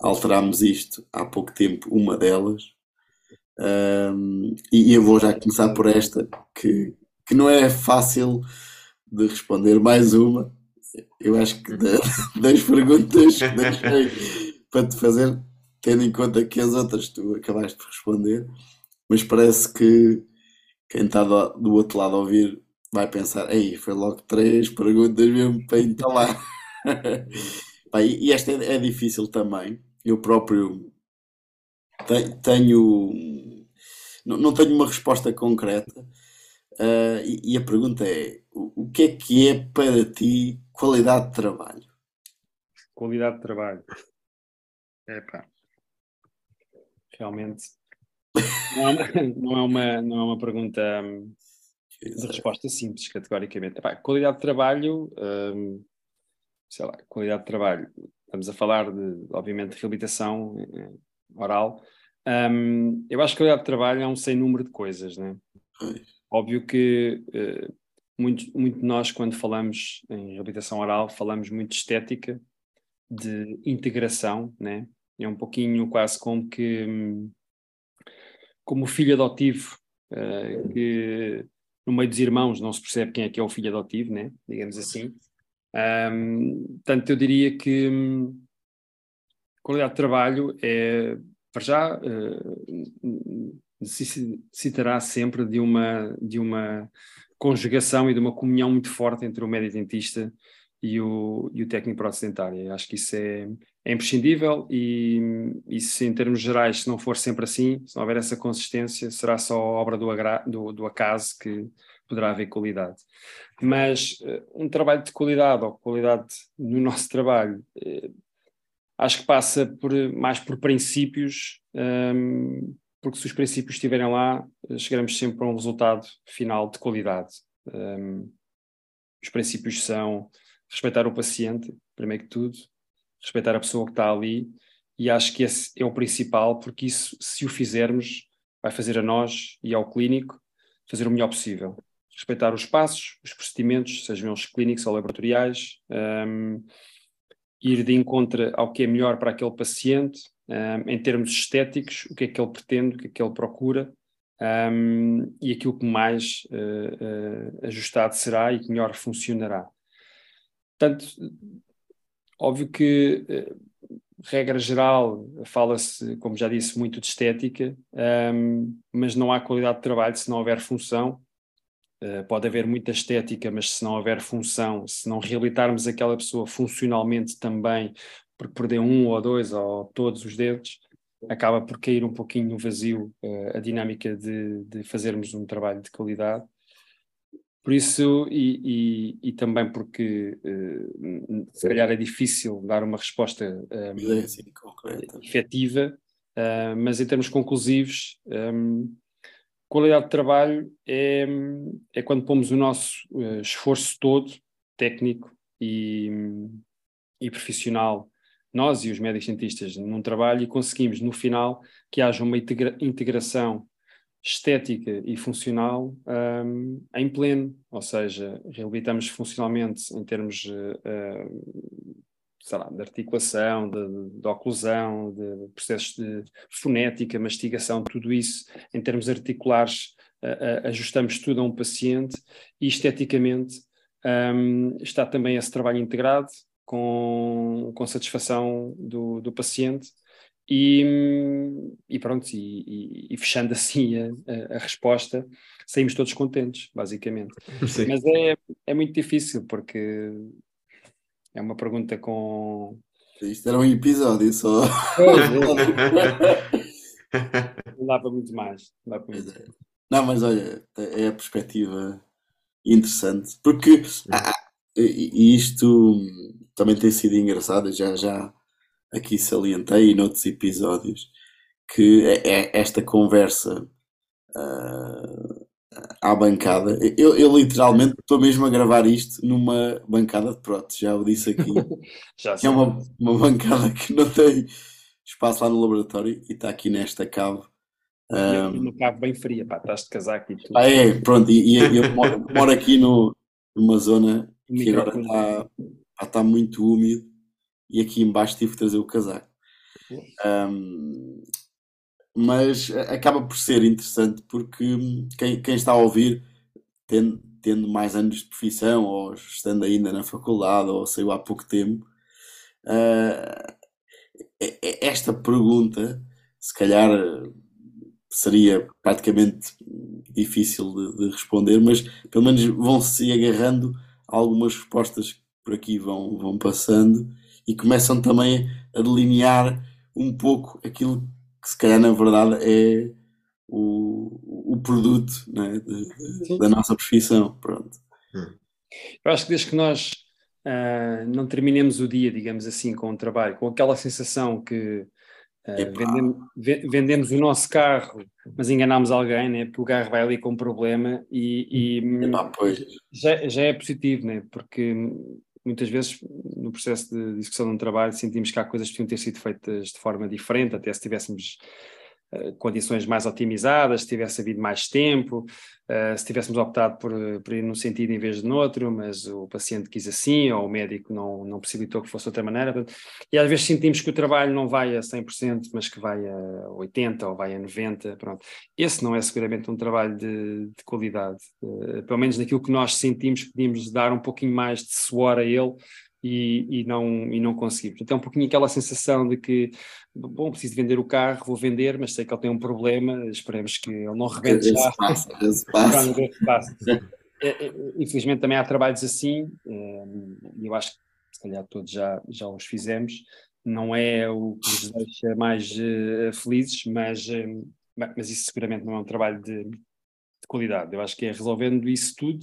Alterámos isto há pouco tempo, uma delas. Um, e eu vou já começar por esta, que, que não é fácil de responder. Mais uma. Eu acho que [LAUGHS] das perguntas que deixei para te fazer, tendo em conta que as outras tu acabaste de responder, mas parece que quem está do, do outro lado a ouvir vai pensar, ei, foi logo três perguntas mesmo para entalar. [LAUGHS] e esta é, é, difícil também. Eu próprio tenho. Não, não tenho uma resposta concreta. Uh, e, e, a pergunta é: o, o que é que é para ti qualidade de trabalho? Qualidade de trabalho. É pá. Realmente não é uma, [LAUGHS] não é uma, não é uma pergunta hum, de resposta simples, categoricamente. Epá, qualidade de trabalho, hum, sei lá, qualidade de trabalho. Estamos a falar de, obviamente, de reabilitação eh, oral. Hum, eu acho que qualidade de trabalho é um sem número de coisas, né? Óbvio que uh, muito, muito de nós, quando falamos em reabilitação oral, falamos muito de estética, de integração, né? É um pouquinho quase como que hum, como filho adotivo, uh, que no meio dos irmãos não se percebe quem é que é o filho adotivo, né? digamos assim. Um, portanto, eu diria que hum, qualidade de trabalho é, para já, uh, necessitará sempre de uma, de uma conjugação e de uma comunhão muito forte entre o médico dentista e o, e o técnico procedentário. Acho que isso é, é imprescindível e, e se em termos gerais, se não for sempre assim, se não houver essa consistência, será só obra do, do, do acaso que poderá haver qualidade. Mas uh, um trabalho de qualidade ou qualidade no [LAUGHS] nosso trabalho, uh, acho que passa por, mais por princípios, ehm, porque se os princípios estiverem lá, uh, chegaremos sempre a um resultado final de qualidade. Ehm, os princípios são respeitar o paciente, primeiro que tudo, respeitar a pessoa que está ali, e acho que esse é o principal, porque isso, se o fizermos, vai fazer a nós e ao clínico fazer o melhor possível. Respeitar os passos, os procedimentos, sejam eles clínicos ou laboratoriais, um, ir de encontro ao que é melhor para aquele paciente, um, em termos estéticos, o que é que ele pretende, o que é que ele procura, um, e aquilo que mais uh, uh, ajustado será e que melhor funcionará. Portanto, óbvio que, eh, regra geral, fala-se, como já disse, muito de estética, um, mas não há qualidade de trabalho se não houver função Uh, pode haver muita estética, mas se não houver função, se não reabilitarmos aquela pessoa funcionalmente também, porque perdeu um ou dois ou todos os dedos, acaba por cair um pouquinho no vazio uh, a dinâmica de, de, fazermos um trabalho de qualidade. Por isso, e, e, e também porque uh, se calhar é difícil dar uma resposta um, assim, efetiva, uh, mas em termos conclusivos, um, qualidade de trabalho é, é quando pomos o nosso esforço todo, técnico e, e profissional, nós e os médicos cientistas num trabalho e conseguimos no final que haja uma integra integração estética e funcional um, em pleno, ou seja, reabilitamos funcionalmente em termos uh, sei lá, de articulação, de, de, oclusão, de processos de fonética, mastigação, tudo isso em termos articulares uh, uh, ajustamos tudo a um paciente e esteticamente um, está também esse trabalho integrado com, com satisfação do, do paciente e, e pronto, e, e, e, fechando [LAUGHS] assim a, a, resposta, saímos todos contentes, basicamente. [LAUGHS] Sim. Mas é, é muito difícil porque é uma pergunta com. Isto era um episódio só. [LAUGHS] não dá para muito mais. Não, dá para muito mais. não, mas olha, é a perspectiva interessante, porque e isto também tem sido engraçado, já, já aqui salientei noutros episódios, que é, é esta conversa uh, à bancada. Eu, eu literalmente estou mesmo a gravar isto numa bancada de prótese, já o disse aqui. [LAUGHS] já é uma, uma bancada que não tem espaço lá no laboratório e está aqui nesta cave. Um, uma cave bem fria, pá, estás de casaco e tudo. Ah, é, pronto, e, e eu moro, moro aqui no, numa zona que agora está, está muito úmido e aqui embaixo tive que trazer o casaco. Um, mas acaba por ser interessante porque quem, quem está a ouvir, tendo, tendo, mais anos de profissão ou estando ainda na faculdade ou saiu há pouco tempo, uh, esta pergunta, se calhar seria praticamente difícil de, de responder, mas pelo menos vão-se agarrando algumas respostas que por aqui vão, vão passando e começam também a delinear um pouco aquilo que se calhar na verdade é o, o produto né, de, de, da nossa profissão. Pronto. Hum. Eu acho que desde que nós uh, não terminemos o dia, digamos assim, com o trabalho, com aquela sensação que uh, vendemos, vendemos, o nosso carro, mas enganamos alguém, né? porque o carro vai ali com um problema e, e Epá, já, já, é positivo, né? porque muitas vezes no processo de discussão de um trabalho sentimos que há coisas que deviam ter sido feitas de forma diferente, até se tivéssemos condições mais otimizadas, se tivesse havido mais tempo, uh, se tivéssemos optado por, por, ir num sentido em vez de no outro, mas o paciente quis assim, ou o médico não, não possibilitou que fosse de outra maneira. E às vezes sentimos que o trabalho não vai a 100%, mas que vai a 80% ou vai a 90%. Pronto. Esse não é seguramente um trabalho de, de qualidade. Uh, pelo menos naquilo que nós sentimos podíamos dar um pouquinho mais de suor a ele, e, e, não, e não conseguimos. Então, um pouquinho aquela sensação de que, bom, preciso vender o carro, vou vender, mas sei que ele tem um problema, esperemos que ele não rebente já. Passa. [LAUGHS] passa. É, é, infelizmente também há trabalhos assim, eh, e eu acho que se calhar todos já, já os fizemos, não é o que nos deixa mais uh, felizes, mas, uh, mas isso seguramente não é um trabalho de, de qualidade. Eu acho que é resolvendo isso tudo,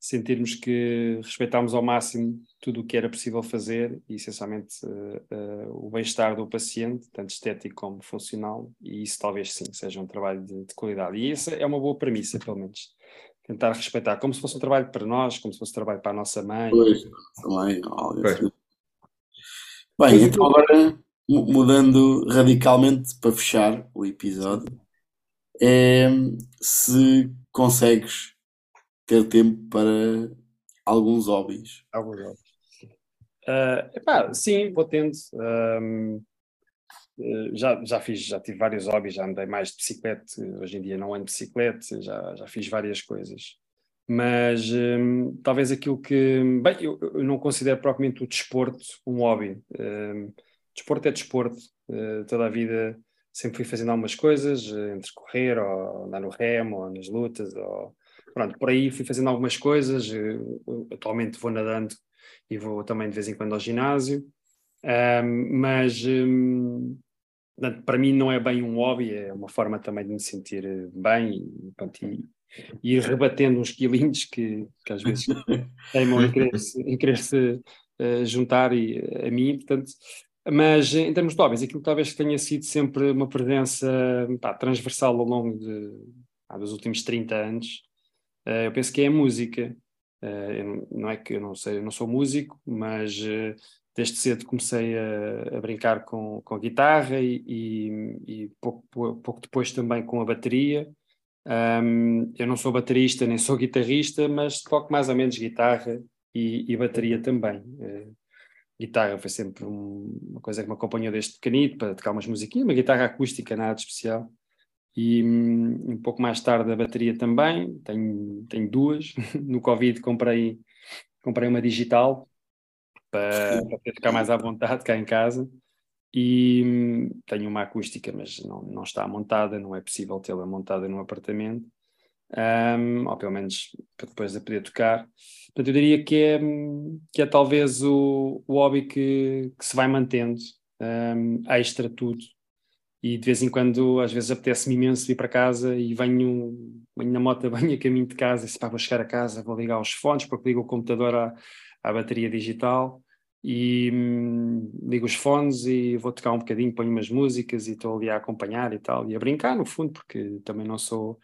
sentirmos que respeitámos ao máximo tudo o que era possível fazer e essencialmente uh, uh, o bem-estar do paciente, tanto estético como funcional, e isso talvez sim seja um trabalho de, de, qualidade. E essa é uma boa premissa, pelo menos. Tentar respeitar, como se fosse um trabalho para nós, como se fosse um trabalho para a nossa mãe. Pois, também, óbvio. Bem, então agora mudando radicalmente para fechar o episódio, é se consegues ter tempo para alguns hobbies. Alguns hobbies. Uh, epá, sim, vou tendo. Um, já, já fiz, já tive vários hobbies, já andei mais de bicicleta, hoje em dia não ando de bicicleta, já, já fiz várias coisas. Mas um, talvez aquilo que. Bem, eu, eu, não considero propriamente o desporto um hobby. Um, desporto é desporto. Uh, toda a vida sempre fui fazendo algumas coisas, entre correr, ou andar no remo, ou nas lutas, ou pronto, por aí fui fazendo algumas coisas. atualmente vou nadando e vou também de vez em quando ao ginásio. Um, mas um, para mim não é bem um hobby, é uma forma também de me sentir bem e, pronto, e, e ir rebatendo uns quilinhos que, que às vezes [LAUGHS] teimam em querer-se querer uh, juntar e, a mim, portanto, mas em termos de hobbies, aquilo talvez tenha sido sempre uma presença pá, transversal ao longo de, pá, dos últimos 30 anos, eu penso que é a música. Uh, não é que eu não sei, eu não sou músico, mas uh, desde cedo comecei a, a brincar com, com a guitarra e, e, e pouco, pouco, depois também com a bateria. Um, eu não sou baterista nem sou guitarrista, mas toco mais ou menos guitarra e, e bateria também. Uh, guitarra foi sempre um, uma coisa que me acompanhou desde pequenito para tocar umas musiquinhas, uma guitarra acústica, nada de especial. E um, um pouco mais tarde a bateria também, tenho, tenho duas. [LAUGHS] No Covid comprei, comprei uma digital para, para ficar mais à vontade cá em casa. E hum, tenho uma acústica, mas não, não está montada, não é possível tê-la montada num apartamento, um, ou pelo menos para depois a poder tocar. Portanto, eu diria que é, hum, que é talvez o, o hobby que, que se vai mantendo, um, extra tudo. E de vez em quando, às vezes, apetece-me imenso vir para casa e venho, venho na moto, [LAUGHS] venho a caminho de casa e se pá, vou chegar a casa, vou ligar os fones, porque ligo o computador à, à bateria digital e hum, ligo os fones e vou tocar um bocadinho, ponho umas músicas e estou ali a acompanhar e tal, e a brincar no fundo, porque também não sou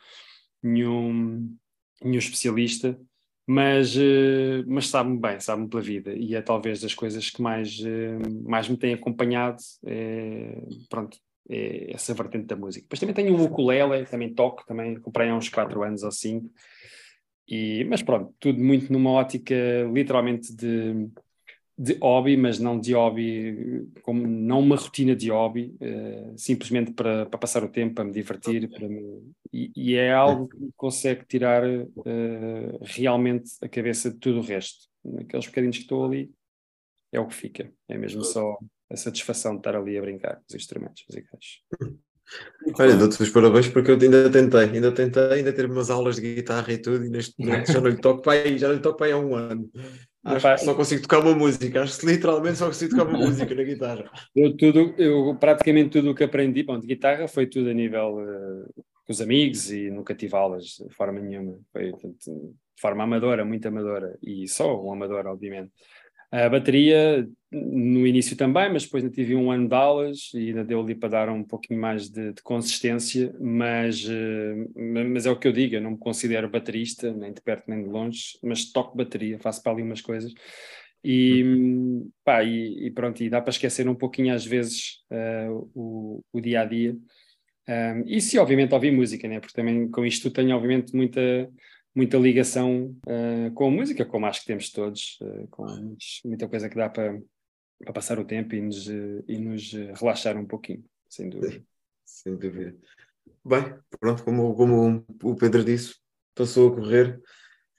nenhum, nenhum especialista, mas, uh, mas sabe-me bem, sabe-me pela vida, e é talvez das coisas que mais, uh, mais me tem acompanhado, é, pronto, é essa vertente da música. Depois também tenho um ukulele, também toco, também comprei há uns 4 anos ou 5, e, mas pronto, tudo muito numa ótica literalmente de de hobby, mas não de hobby, como não uma rotina de hobby, uh, simplesmente para, para passar o tempo, para me divertir, para me... E, e, é algo que consegue tirar uh, realmente a cabeça de tudo o resto. Naqueles bocadinhos que estou ali, é o que fica. É mesmo só a satisfação de estar ali a brincar com os instrumentos musicais. [LAUGHS] Olha, dou-te os parabéns porque eu ainda tentei, ainda tentei, ainda ter umas aulas de guitarra e tudo, e neste [LAUGHS] momento já não lhe toco para aí, já não lhe toco para aí há um ano. Acho que só consigo tocar uma música, acho que literalmente só consigo tocar uma [LAUGHS] música na guitarra. Eu, tudo, eu praticamente tudo o que aprendi, bom, de guitarra foi tudo a nível uh, com os amigos e nunca tive aulas de forma nenhuma, foi de forma amadora, muito amadora, e só um amador, obviamente. A bateria, no início também, mas depois ainda tive um ano de aulas e ainda deu ali para dar um pouquinho mais de, de consistência, mas, uh, mas é o que eu digo, eu não me considero baterista, nem de perto nem de longe, mas toco bateria, faço para ali umas coisas. E, pá, e, e pronto, e dá para esquecer um pouquinho às vezes uh, o, o dia a dia. Um, e se obviamente ouvir música, né? porque também com isto tenho obviamente muita muita ligação uh, com a música, como acho que temos todos, uh, com muita coisa que dá para, para passar o tempo e nos, uh, e nos relaxar um pouquinho, sem dúvida. Sem dúvida. Bem, pronto, como, como o Pedro disse, passou a correr.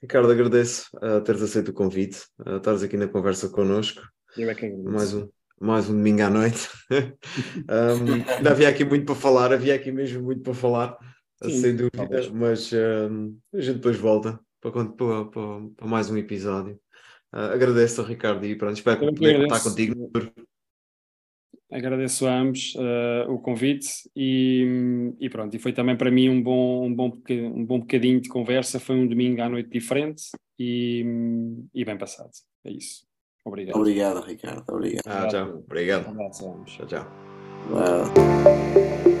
Ricardo, agradeço a teres aceito o convite, a estares aqui na conversa connosco. Eu é que agradeço. Mais um, mais um domingo à noite. [LAUGHS] um, ainda havia aqui muito para falar, havia aqui mesmo muito para falar. Sim, sem dúvida, talvez. mas uh, a gente depois volta para, para, para, para mais um episódio. Uh, agradeço ao Ricardo e pronto, espero Eu poder estar contigo. Agradeço a ambos uh, o convite e, e, pronto, e foi também para mim um bom, um, bom, um bom bocadinho de conversa. Foi um domingo à noite diferente e, e bem passado. É isso. Obrigado. Obrigado, Ricardo. Obrigado. Ah, tchau. Obrigado. Tchau, tchau. Wow.